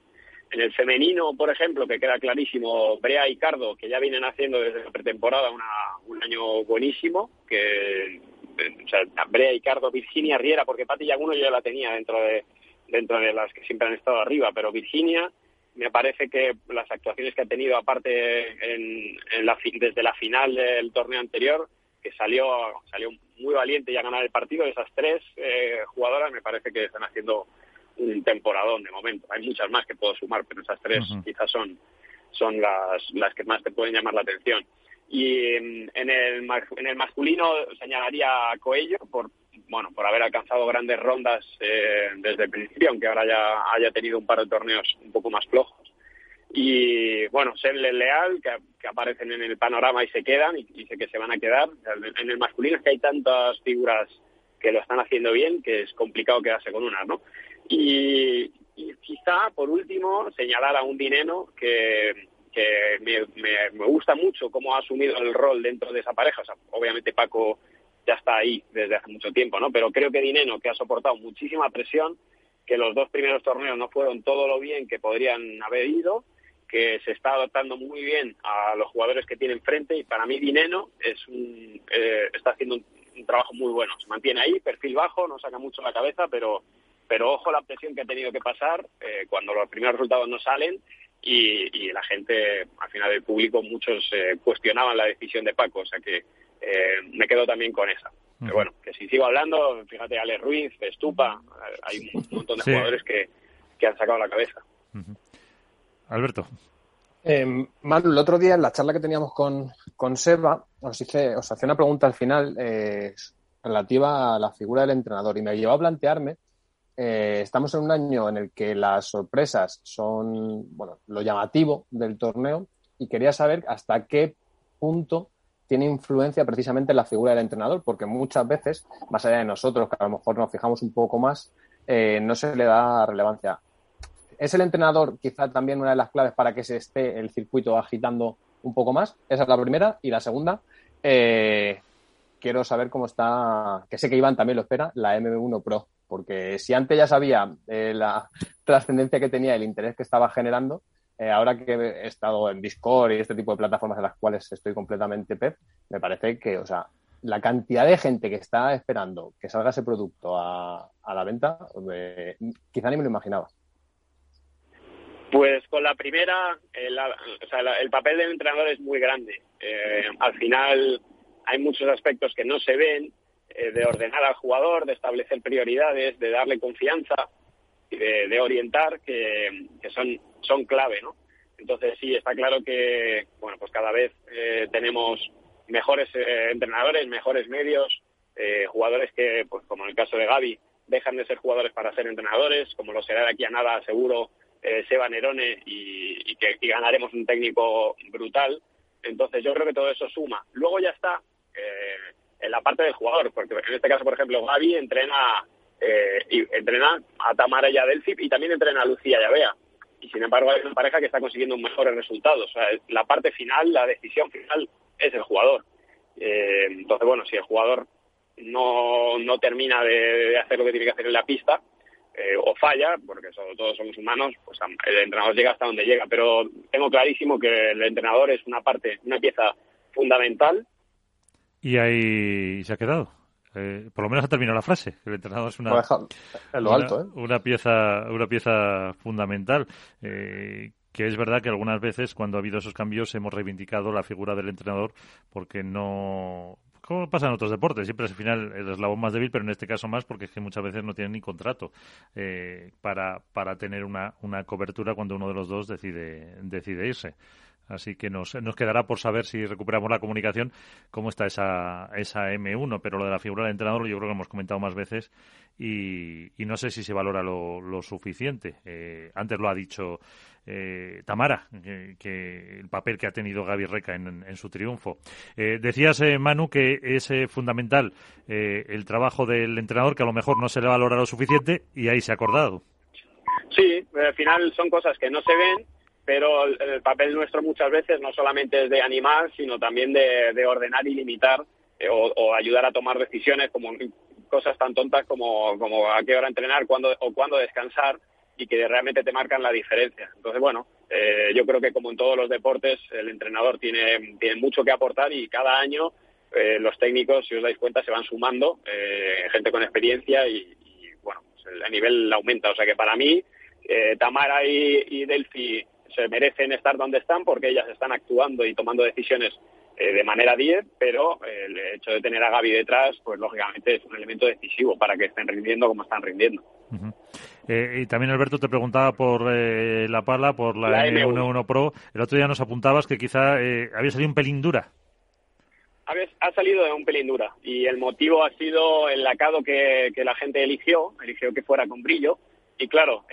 en el femenino, por ejemplo, que queda clarísimo, Brea y Cardo, que ya vienen haciendo desde la pretemporada una, un año buenísimo, que o sea, Brea y Cardo, Virginia Riera, porque Pati Yaguno yo ya la tenía dentro de dentro de las que siempre han estado arriba, pero Virginia me parece que las actuaciones que ha tenido aparte en, la, desde la final del torneo anterior, que salió salió muy valiente y a ganar el partido, esas tres eh, jugadoras me parece que están haciendo un temporadón de momento. Hay muchas más que puedo sumar, pero esas tres quizás son, son las, las que más te pueden llamar la atención. Y en el, en el masculino señalaría a Coello por, bueno, por haber alcanzado grandes rondas eh, desde el principio, aunque ahora ya haya tenido un par de torneos un poco más flojos. Y bueno, serle leal, que, aparecen en el panorama y se quedan, y, sé que se van a quedar. En el masculino es que hay tantas figuras que lo están haciendo bien que es complicado quedarse con una, ¿no? Y, y quizá, por último, señalar a un dinero que, que me, me, gusta mucho cómo ha asumido el rol dentro de esa pareja. Obviamente Paco ya está ahí desde hace mucho tiempo, ¿no? Pero creo que Dineno, que ha soportado muchísima presión, que los dos primeros torneos no fueron todo lo bien que podrían haber ido, que se está adaptando muy bien a los jugadores que tiene enfrente y para mí Dineno es un, eh, está haciendo un, trabajo muy bueno. Se mantiene ahí, perfil bajo, no saca mucho la cabeza, pero, pero ojo la presión que ha tenido que pasar eh, cuando los primeros resultados no salen y, la gente, al final del público, muchos eh, cuestionaban la decisión de Paco, o sea que eh, me quedo también con esa. Pero bueno, que si sigo hablando, fíjate, Ale Ruiz, Estupa, hay un montón de jugadores que, que, han sacado la cabeza. Alberto. Eh, Manu, el otro día en la charla que teníamos con, con Seba, os hice, os hacía una pregunta al final eh, relativa a la figura del entrenador y me llevó a plantearme eh, estamos en un año en el que las sorpresas son bueno, lo llamativo del torneo y quería saber hasta qué punto tiene influencia precisamente la figura del entrenador, porque muchas veces, más allá de nosotros, que a lo mejor nos fijamos un poco más, eh, no se le da relevancia. ¿Es el entrenador quizá también una de las claves para que se esté el circuito agitando un poco más? Esa es la primera. Y la segunda, eh, quiero saber cómo está, que sé que Iván también lo espera, la M1 Pro porque si antes ya sabía eh, la [laughs] trascendencia que tenía, el interés que estaba generando, eh, ahora que he estado en Discord y este tipo de plataformas en las cuales estoy completamente pep, me parece que, o sea, la cantidad de gente que está esperando que salga ese producto a, la venta, quizá ni me lo imaginaba. Pues con la primera, el, el papel del entrenador es muy grande. Eh, al final hay muchos aspectos que no se ven eh, de ordenar al jugador, de establecer prioridades, de darle confianza y de, orientar, que, son, son clave, ¿no? Entonces sí, está claro que, bueno, pues cada vez eh, tenemos mejores eh, entrenadores, mejores medios, jugadores que, pues como en el caso de Gaby, dejan de ser jugadores para ser entrenadores, como lo será de aquí a nada seguro Seba Nerone y, que y ganaremos un técnico brutal. Entonces yo creo que todo eso suma. Luego ya está en la parte del jugador, porque en este caso, por ejemplo, Gaby entrena, eh, y entrena a Tamara y a Delphi y también entrena a Lucía y a Bea. Y sin embargo hay una pareja que está consiguiendo mejores resultados. O sea, la parte final, la decisión final es el jugador. Eh, entonces, bueno, si el jugador no, no termina de, hacer lo que tiene que hacer en la pista, eh, o falla, porque todos somos humanos, pues el entrenador llega hasta donde llega. Pero tengo clarísimo que el entrenador es una parte, una pieza fundamental y ahí se ha quedado. Eh, por lo menos ha terminado la frase. El entrenador es una, ¿eh? una, pieza, una pieza fundamental. Eh, que es verdad que algunas veces cuando ha habido esos cambios hemos reivindicado la figura del entrenador porque no como pasa en otros deportes, siempre es al final el eslabón más débil, pero en este caso más porque es que muchas veces no tienen ni contrato eh, para, para tener una, una cobertura cuando uno de los dos decide, decide irse. Así que nos, quedará por saber si recuperamos la comunicación cómo está esa, esa M1, pero lo de la figura del entrenador yo creo que hemos comentado más veces y, no sé si se valora lo, lo suficiente. Eh, antes lo ha dicho eh, Tamara, que, el papel que ha tenido Gaby Reca en, en su triunfo. Eh, decías, eh, Manu, que es fundamental el trabajo del entrenador, que a lo mejor no se le valora lo suficiente y ahí se ha acordado. Sí, al final son cosas que no se ven pero el, papel nuestro muchas veces no solamente es de animar, sino también de, ordenar y limitar eh, o, ayudar a tomar decisiones como cosas tan tontas como, a qué hora entrenar cuándo, o cuándo descansar y que realmente te marcan la diferencia. Entonces, bueno, eh, yo creo que como en todos los deportes, el entrenador tiene, tiene mucho que aportar y cada año eh, los técnicos, si os dais cuenta, se van sumando, gente con experiencia y, bueno, pues el, nivel aumenta. O sea que para mí, Tamara y, y Delphi se merecen estar donde están porque ellas están actuando y tomando decisiones eh, de manera 10, pero eh, el hecho de tener a Gaby detrás, pues lógicamente es un elemento decisivo para que estén rindiendo como están rindiendo. Eh, y también Alberto te preguntaba por la pala, por la, M11 Pro. El otro día nos apuntabas que quizá había salido un pelín dura. Ha salido de un pelín dura y el motivo ha sido el lacado que, que la gente eligió, eligió que fuera con brillo. Y claro,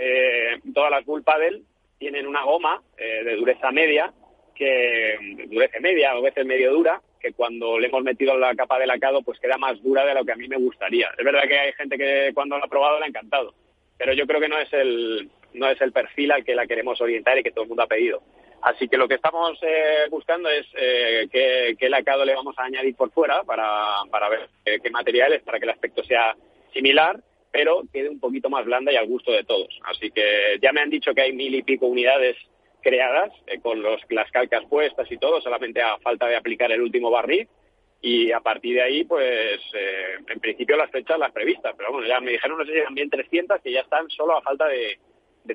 todas las Bull Paddle tienen una goma eh, de dureza media, que dureza media, a veces medio dura, que cuando le hemos metido la capa de lacado, pues queda más dura de lo que a mí me gustaría. Es verdad que hay gente que cuando lo ha probado le ha encantado, pero yo creo que no es el, no es el perfil al que la queremos orientar y que todo el mundo ha pedido. Así que lo que estamos eh, buscando es eh, qué, lacado le vamos a añadir por fuera para, para ver qué materiales, para que el aspecto sea similar pero quede un poquito más blanda y al gusto de todos. Así que ya me han dicho que hay mil y pico unidades creadas eh, con los, las calcas puestas y todo, solamente a falta de aplicar el último barril y a partir de ahí, pues eh, en principio las fechas las previstas, pero bueno, ya me dijeron, no sé si eran bien 300, que ya están solo a falta de,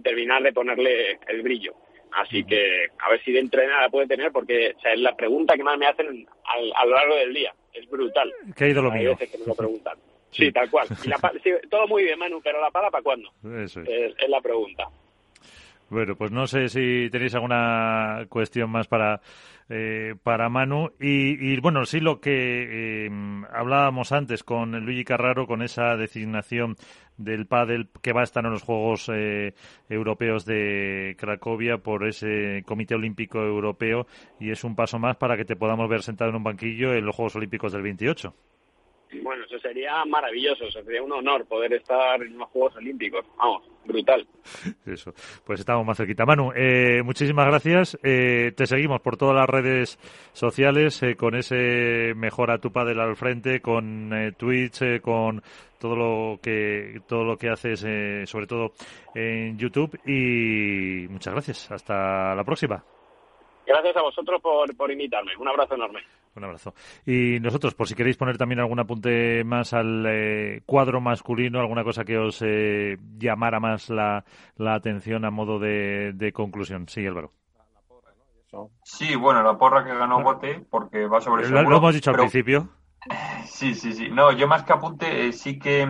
terminar de ponerle el brillo. Así que a ver si de nada puede tener, porque es la pregunta que más me hacen a lo largo del día. Es brutal. Que ha ido lo mío. que me lo preguntan. Sí, tal cual. [laughs] todo muy bien, Manu, pero la pala para cuándo? Eso es. es. la pregunta. Bueno, pues no sé si tenéis alguna cuestión más para, eh, para Manu. Y, bueno, sí lo que eh, hablábamos antes con Luigi Carraro, con esa designación del pádel que va a estar en los Juegos eh, Europeos de Cracovia por ese Comité Olímpico Europeo y es un paso más para que te podamos ver sentado en un banquillo en los Juegos Olímpicos del 28. Bueno, eso sería maravilloso, sería un honor poder estar en los Juegos Olímpicos. Vamos, brutal. Eso, pues estamos más cerquita. Manu, eh, muchísimas gracias. Eh, te seguimos por todas las redes sociales eh, con ese Mejora tu Padel al frente, con Twitch, con todo lo que todo lo que haces, sobre todo en YouTube. Y muchas gracias. Hasta la próxima. Gracias a vosotros por, por invitarme. Un abrazo enorme. Un abrazo. Y nosotros, por si queréis poner también algún apunte más al eh, cuadro masculino, alguna cosa que os eh, llamara más la, atención a modo de, conclusión. Sí, Álvaro. Sí, bueno, la porra que ganó Bote, porque va sobre Lo, lo hemos dicho al principio. [laughs] Sí, sí, sí. No, yo más que apunte, eh, sí que,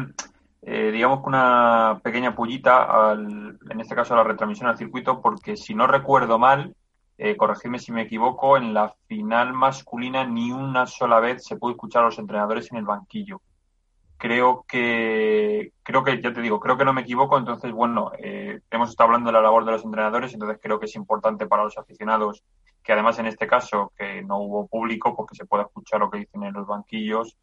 digamos que una pequeña pullita, al, en este caso a la retransmisión al circuito, porque si no recuerdo mal, eh, corregirme si me equivoco, en la final masculina ni una sola vez se pudo escuchar a los entrenadores en el banquillo. Creo que, creo que, ya te digo, creo que no me equivoco, entonces, bueno, eh, hemos estado hablando de la labor de los entrenadores, entonces creo que es importante para los aficionados que además en este caso, que no hubo público, porque se pueda escuchar lo que dicen en los banquillos,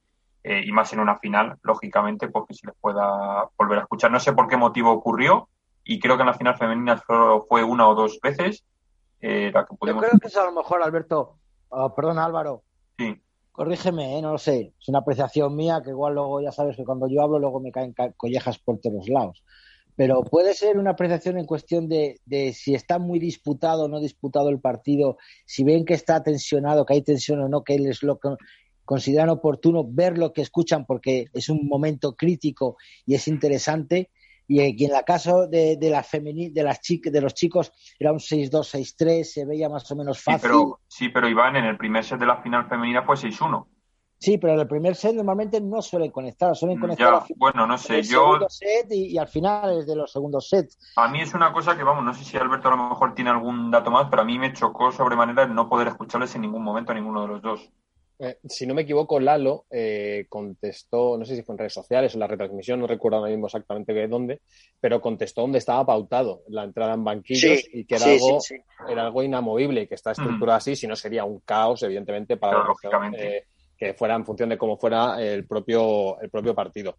eh, y más en una final, lógicamente, pues que se les pueda volver a escuchar. No sé por qué motivo ocurrió, y creo que en la final femenina solo fue una o dos veces, eh, Yo creo que es a lo mejor, Alberto, oh, perdón Álvaro. Sí. Corrígeme, ¿eh? no lo sé. Es una apreciación mía que igual luego ya sabes que cuando yo hablo luego me caen collejas por todos lados. Pero puede ser una apreciación en cuestión de, si está muy disputado o no disputado el partido, si ven que está tensionado, que hay tensión o no, que es lo que consideran oportuno ver lo que escuchan porque es un momento crítico y es interesante y, en la caso de, de la de las de los chicos era un 6-2, 6-3, se veía más o menos fácil. Sí pero, sí, pero Iván, en el primer set de la final femenina fue 6-1. Sí, pero en el primer set normalmente no suelen conectar, suelen conectar bueno, no sé, yo set y, al final es de los segundos sets. A mí es una cosa que vamos, no sé si Alberto a lo mejor tiene algún dato más, pero a mí me chocó sobremanera el no poder escucharles en ningún momento a ninguno de los dos. Eh, si no me equivoco, Lalo eh, contestó, no sé si fue en redes sociales o en la retransmisión, no recuerdo ahora mismo exactamente de dónde, pero contestó dónde estaba pautado la entrada en banquillos y que era, algo, era algo inamovible y que está estructurado así, si no sería un caos, evidentemente, para lógicamente que fuera en función de cómo fuera el propio, el propio partido.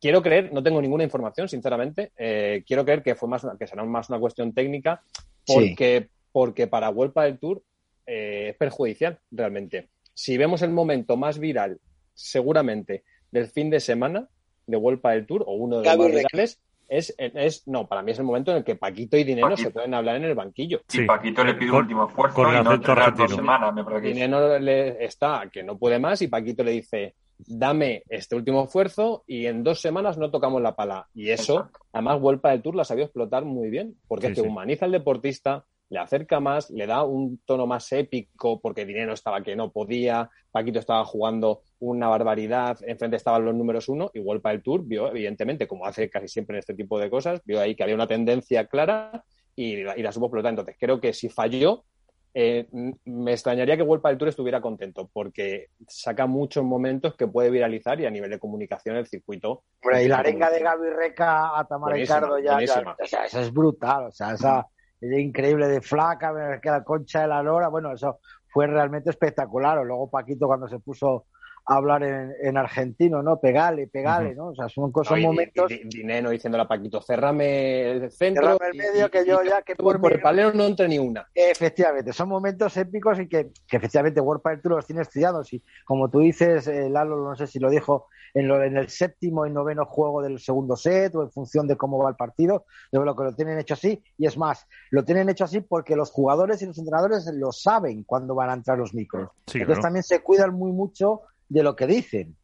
Quiero creer, no tengo ninguna información, sinceramente, eh, quiero creer que fue más que será más una cuestión técnica, porque, porque para Vuelta del Tour eh, es perjudicial realmente. Si vemos el momento más viral, seguramente, del fin de semana de Vuelta del Tour, o uno de los más virales, es, es, no, para mí es el momento en el que Paquito y Dinero se pueden hablar en el banquillo. Sí, Paquito le pide un último esfuerzo y no dos semanas, me parece. Dinero le está que no puede más y Paquito le dice, dame este último esfuerzo y en dos semanas no tocamos la pala. Y eso, además, Vuelta del Tour la sabía explotar muy bien, porque que humaniza al deportista, le acerca más, le da un tono más épico, porque Dinero estaba que no podía, Paquito estaba jugando una barbaridad, enfrente estaban los números uno, igual para el Tour vio, evidentemente, como hace casi siempre en este tipo de cosas, vio ahí que había una tendencia clara y, la supo explotar. Entonces, creo que si falló, eh, me extrañaría que Vuelta del Tour estuviera contento, porque saca muchos momentos que puede viralizar y a nivel de comunicación el circuito. y la arenga de Gaby Reca a Tamara Ricardo ya, o sea, eso es brutal, o sea, esa increíble de flaca, que la concha de la lora, bueno, eso fue realmente espectacular. O luego Paquito cuando se puso hablar en, argentino, ¿no? Pegale, pegale, ¿no? O sea, son cosas, momentos. Dinero diciéndole a Paquito, cerrame el centro. Cerrame el medio que yo ya que por, el palero no entre ni una. Efectivamente, son momentos épicos y que, que efectivamente World Padel Tour los tiene estudiados. Y como tú dices, eh, Lalo, no sé si lo dijo, en, lo, en el séptimo y noveno juego del segundo set o en función de cómo va el partido, de lo que lo tienen hecho así. Y es más, lo tienen hecho así porque los jugadores y los entrenadores lo saben cuando van a entrar los micros. Entonces también se cuidan muy mucho de lo que dicen.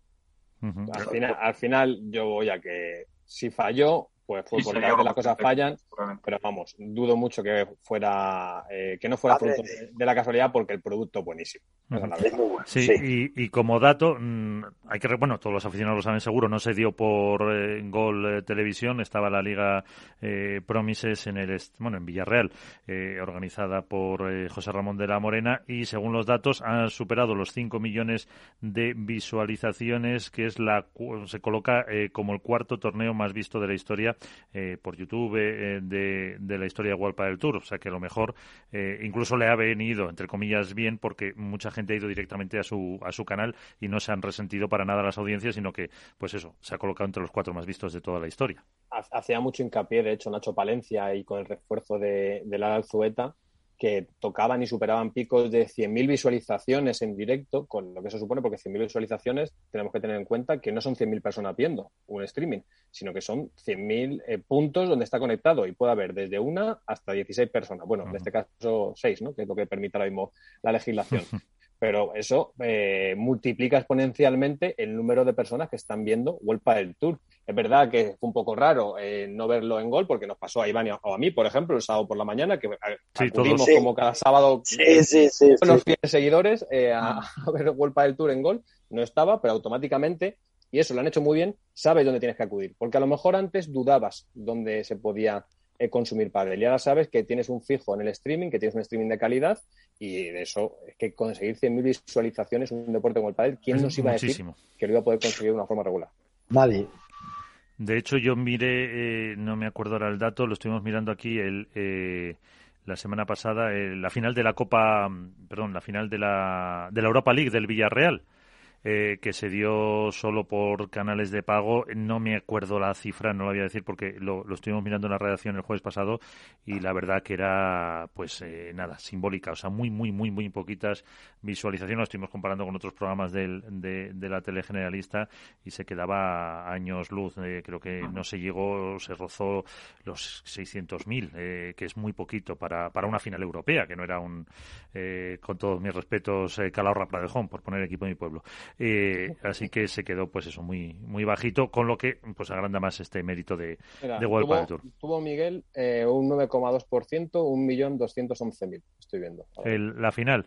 al, final, al final yo voy a que si falló, pues fue porque a las cosas fallan, pero vamos, dudo mucho que fuera eh, que no fuera fruto de, la casualidad porque el producto es buenísimo. Sí, Y, como dato, mm, hay que bueno, todos los aficionados lo saben seguro, no se dio por eh, Gol eh, Televisión, estaba la Liga Promises en el bueno, en Villarreal, organizada por José Ramón de la Morena y según los datos han superado los 5 millones de visualizaciones, que es la se coloca como el cuarto torneo más visto de la historia eh, por YouTube eh, de, de, la historia de World del Tour. O sea que a lo mejor eh, incluso le ha venido, entre comillas, bien porque mucha gente ha ido directamente a su, a su canal y no se han resentido para nada las audiencias, sino que, pues eso, se ha colocado entre los cuatro más vistos de toda la historia. Hacía mucho hincapié, de hecho, Nacho Palencia y con el refuerzo de, de la Alzueta que tocaban y superaban picos de 100.000 visualizaciones en directo, con lo que se supone, porque 100.000 visualizaciones tenemos que tener en cuenta que no son 100.000 personas viendo un streaming, sino que son 100.000 eh, puntos donde está conectado y puede haber desde una hasta 16 personas. Bueno, en este caso 6, ¿no? que es lo que permite ahora mismo la legislación. [laughs] pero eso eh, multiplica exponencialmente el número de personas que están viendo Vuelta del Tour. Es verdad que fue un poco raro eh, no verlo en gol, porque nos pasó a Iván o a mí, por ejemplo, el sábado por la mañana, que acudimos como cada sábado con los fieles seguidores eh, a, [laughs] ver Vuelta del Tour en gol. No estaba, pero automáticamente, y eso lo han hecho muy bien, sabes dónde tienes que acudir. Porque a lo mejor antes dudabas dónde se podía consumir pádel. Y ahora sabes que tienes un fijo en el streaming, que tienes un streaming de calidad y de eso es que conseguir 100.000 visualizaciones en un deporte como el pádel, ¿quién nos iba a decir que lo iba a poder conseguir de una forma regular? Nadie. De hecho, yo miré, eh, no me acuerdo ahora el dato, lo estuvimos mirando aquí el, eh, la semana pasada, eh, la final de la Copa, perdón, la final de la, de la Europa League del Villarreal. Eh, que se dio solo por canales de pago. No me acuerdo la cifra, no la voy a decir porque lo, estuvimos mirando en la redacción el jueves pasado y la verdad que era, pues eh, nada, simbólica. O sea, muy, muy, muy, muy poquitas visualizaciones. Lo estuvimos comparando con otros programas del, de, de, la tele generalista y se quedaba años luz. Eh, creo que no se llegó, se rozó los 600.000, que es muy poquito para, para una final europea, que no era un, con todos mis respetos, Calahorra Pradejón, por poner equipo de mi pueblo. Eh, así que se quedó, pues eso, muy muy bajito, con lo que pues agranda más este mérito de, de World tuvo, Tour. Tuvo Miguel eh, un 9,2%, 1.211.000, estoy viendo. El, la final.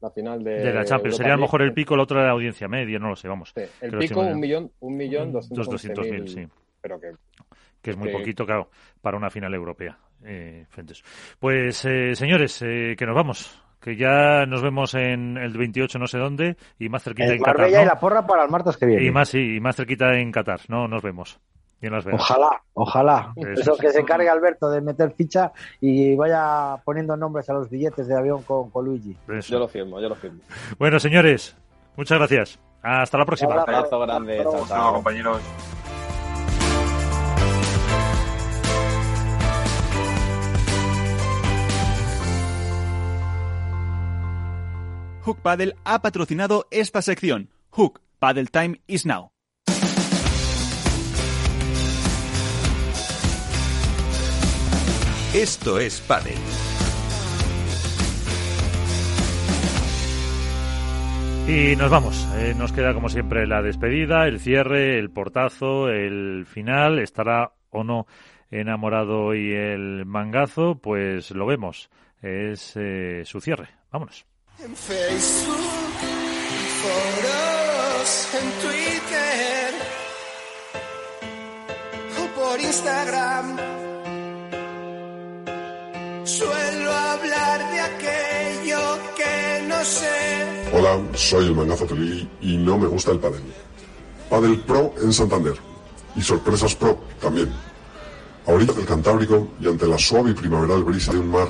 la final de, de la Champions. Sería a lo mejor el pico, el otro de la audiencia media, no lo sé, vamos. Sí, el pico un millón, un millón doscientos mil, sí. Pero que, que es muy poquito, claro, para una final europea. Eh, pues, eh, señores, eh, que nos vamos que ya nos vemos en el 28 no sé dónde y más cerquita el en Qatar. ¿no? y la porra para el martes que viene. Y más, sí, y más cerquita en Qatar. No, nos vemos. Ojalá, ojalá. Eso, Eso que se encargue Alberto de meter ficha y vaya poniendo nombres a los billetes de avión con, con Luigi. Eso. Yo lo firmo, yo lo firmo. Bueno, señores, muchas gracias. Hasta la próxima. Un abrazo grande. Chao, chao, compañeros. Hook Paddle ha patrocinado esta sección. Hook Paddle Time is now. Esto es Paddle. Y nos vamos. Eh, nos queda como siempre la despedida, el cierre, el portazo, el final. ¿Estará o no enamorado y el mangazo? Pues lo vemos. Es eh, su cierre. Vámonos. En Facebook, foros, en Twitter o por Instagram. Suelo hablar de aquello que no sé. Hola, soy el mangazo Tolili y no me gusta el pádel. Padel Pro en Santander y Sorpresas Pro también. A orillas del Cantábrico y ante la suave y primaveral brisa de un mar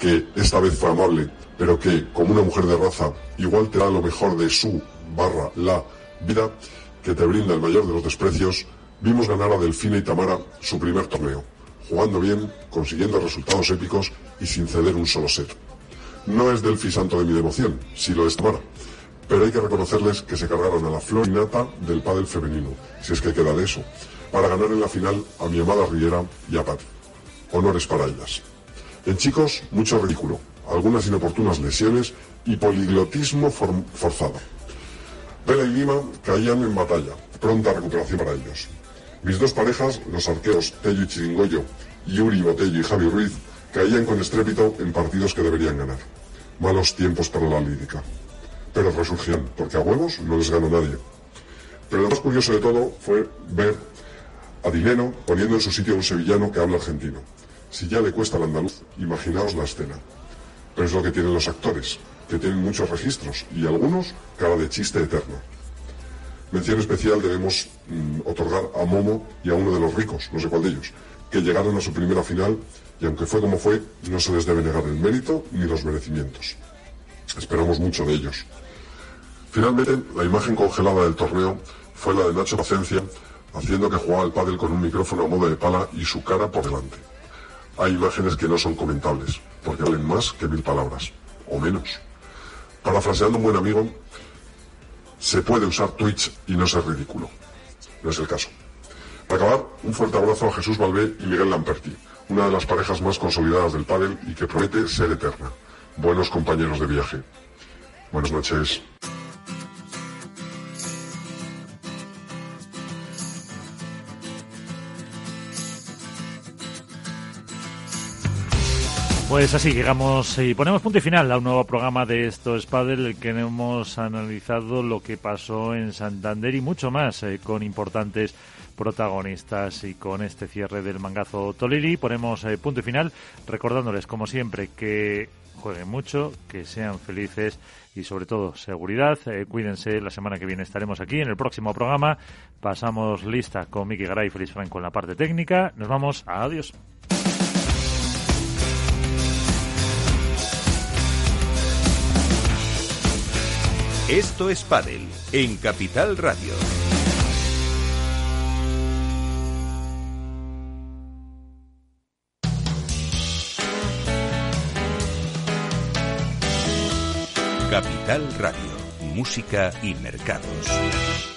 que esta vez fue amable pero que, como una mujer de raza, igual te da lo mejor de su barra la vida, que te brinda el mayor de los desprecios, vimos ganar a Delfina y Tamara su primer torneo, jugando bien, consiguiendo resultados épicos y sin ceder un solo set. No es Delfi santo de mi devoción, si lo es Tamara, pero hay que reconocerles que se cargaron a la flor innata del pádel femenino, si es que queda de eso, para ganar en la final a mi amada Riera y a Patti. Honores para ellas. En chicos, mucho ridículo, algunas inoportunas lesiones y poliglotismo forzado. Vela y Lima caían en batalla, pronta recuperación para ellos. Mis dos parejas, los arqueros Tello y Chiringoyo, Yuri Botello y Javi Ruiz, caían con estrépito en partidos que deberían ganar. Malos tiempos para la lírica. Pero resurgían, porque a huevos no les ganó nadie. Pero lo más curioso de todo fue ver a Dineno poniendo en su sitio a un sevillano que habla argentino. Si ya le cuesta al andaluz, imaginaos la escena. Pero es lo que tienen los actores, que tienen muchos registros y algunos cara de chiste eterno. Mención especial debemos mm, otorgar a Momo y a uno de los ricos, no sé cuál de ellos, que llegaron a su primera final y aunque fue como fue, no se les debe negar el mérito ni los merecimientos. Esperamos mucho de ellos. Finalmente, la imagen congelada del torneo fue la de Nacho Pacencia, haciendo que jugaba el pádel con un micrófono a modo de pala y su cara por delante. Hay imágenes que no son comentables, porque valen más que mil palabras, o menos. Parafraseando un buen amigo, se puede usar Twitch y no ser ridículo. No es el caso. Para acabar, un fuerte abrazo a Jesús Valvé y Miguel Lamperti, una de las parejas más consolidadas del pádel y que promete ser eterna. Buenos compañeros de viaje. Buenas noches. Pues así llegamos y ponemos punto y final a un nuevo programa de Esto es Padel, el que hemos analizado lo que pasó en Santander y mucho más eh, con importantes protagonistas y con este cierre del mangazo Tolili. Ponemos eh, punto y final recordándoles, como siempre, que jueguen mucho, que sean felices y sobre todo seguridad. Eh, cuídense, la semana que viene estaremos aquí en el próximo programa. Pasamos lista con Miki Garay y Feliz Franco en la parte técnica. Nos vamos, adiós. Esto es Padel en Capital Radio. Capital Radio, música y mercados.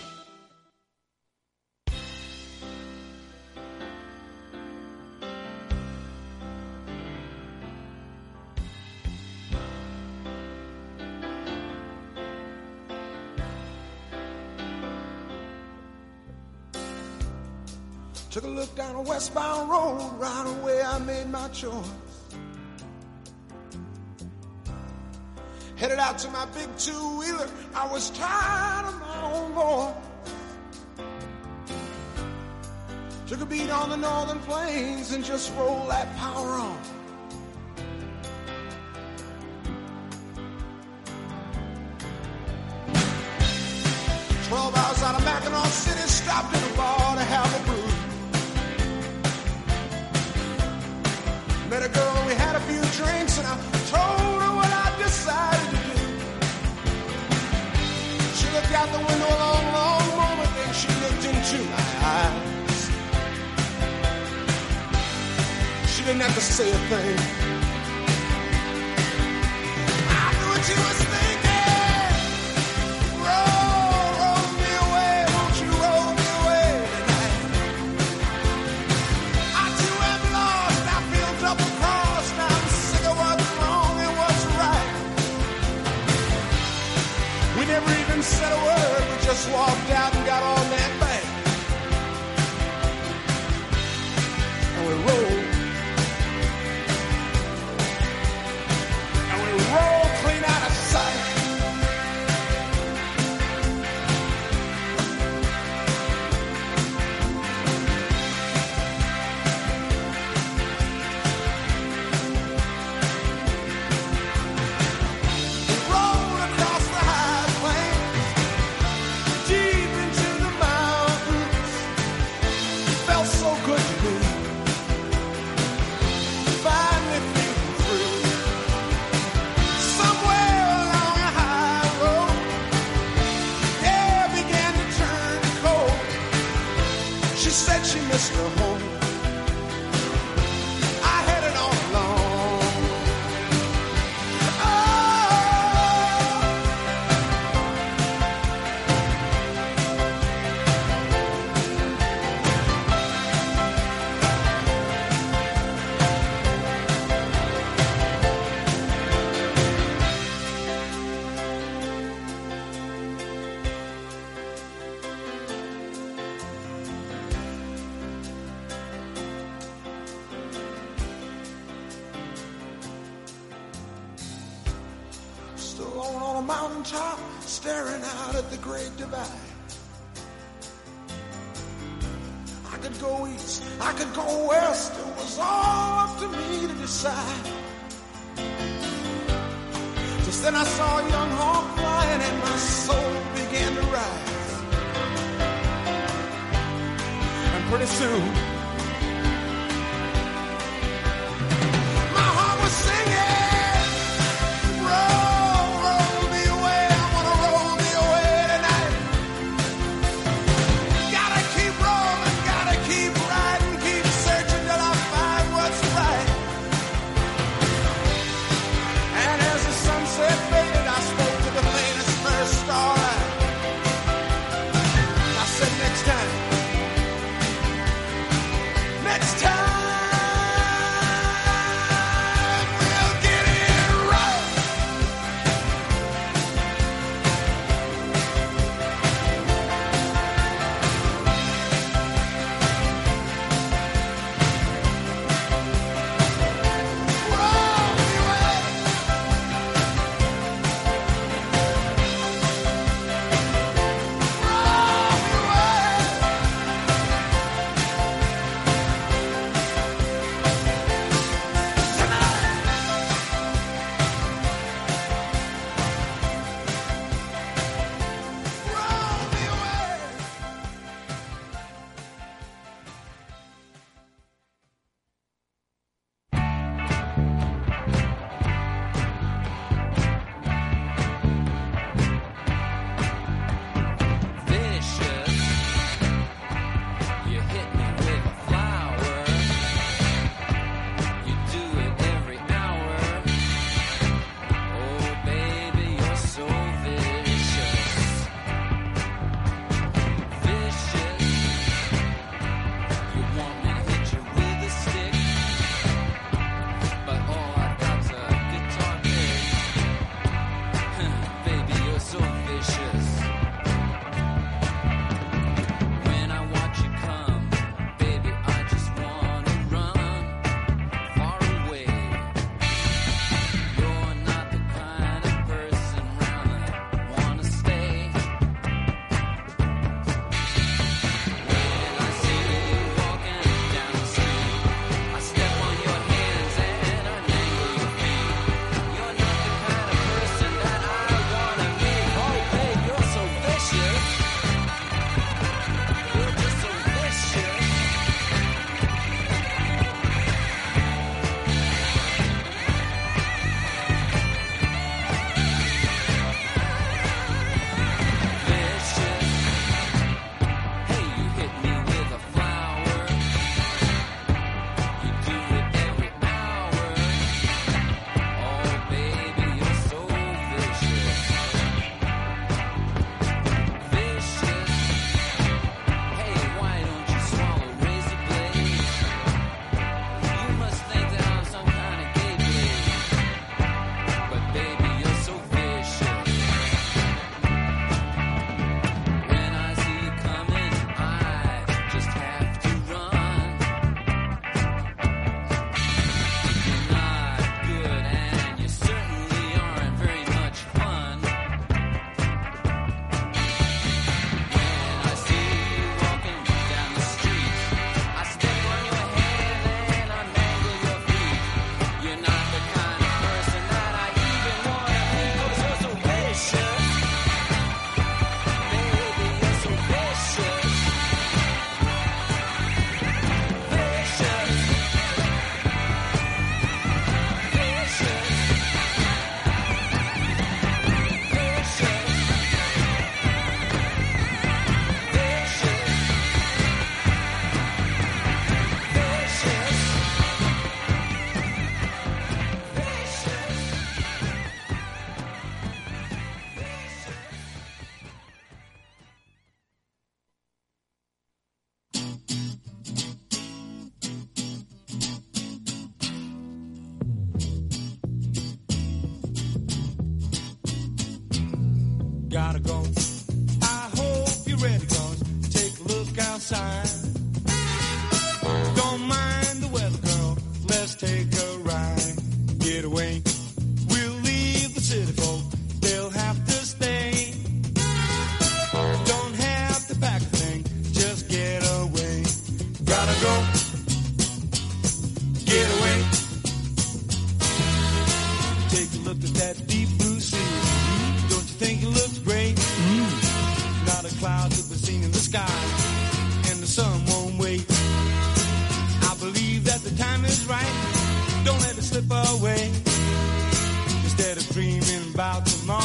Took a look down a westbound road, right away I made my choice. Headed out to my big two-wheeler, I was tired of my own boy. Took a beat on the northern plains and just rolled that power on. Twelve hours out of Mackinac City, stopped in a bar to have a brew. Met a girl, we had a few drinks, and I told her what I decided to do. She looked out the window a long, long moment, then she looked into my eyes. She didn't have to say a thing. About tomorrow,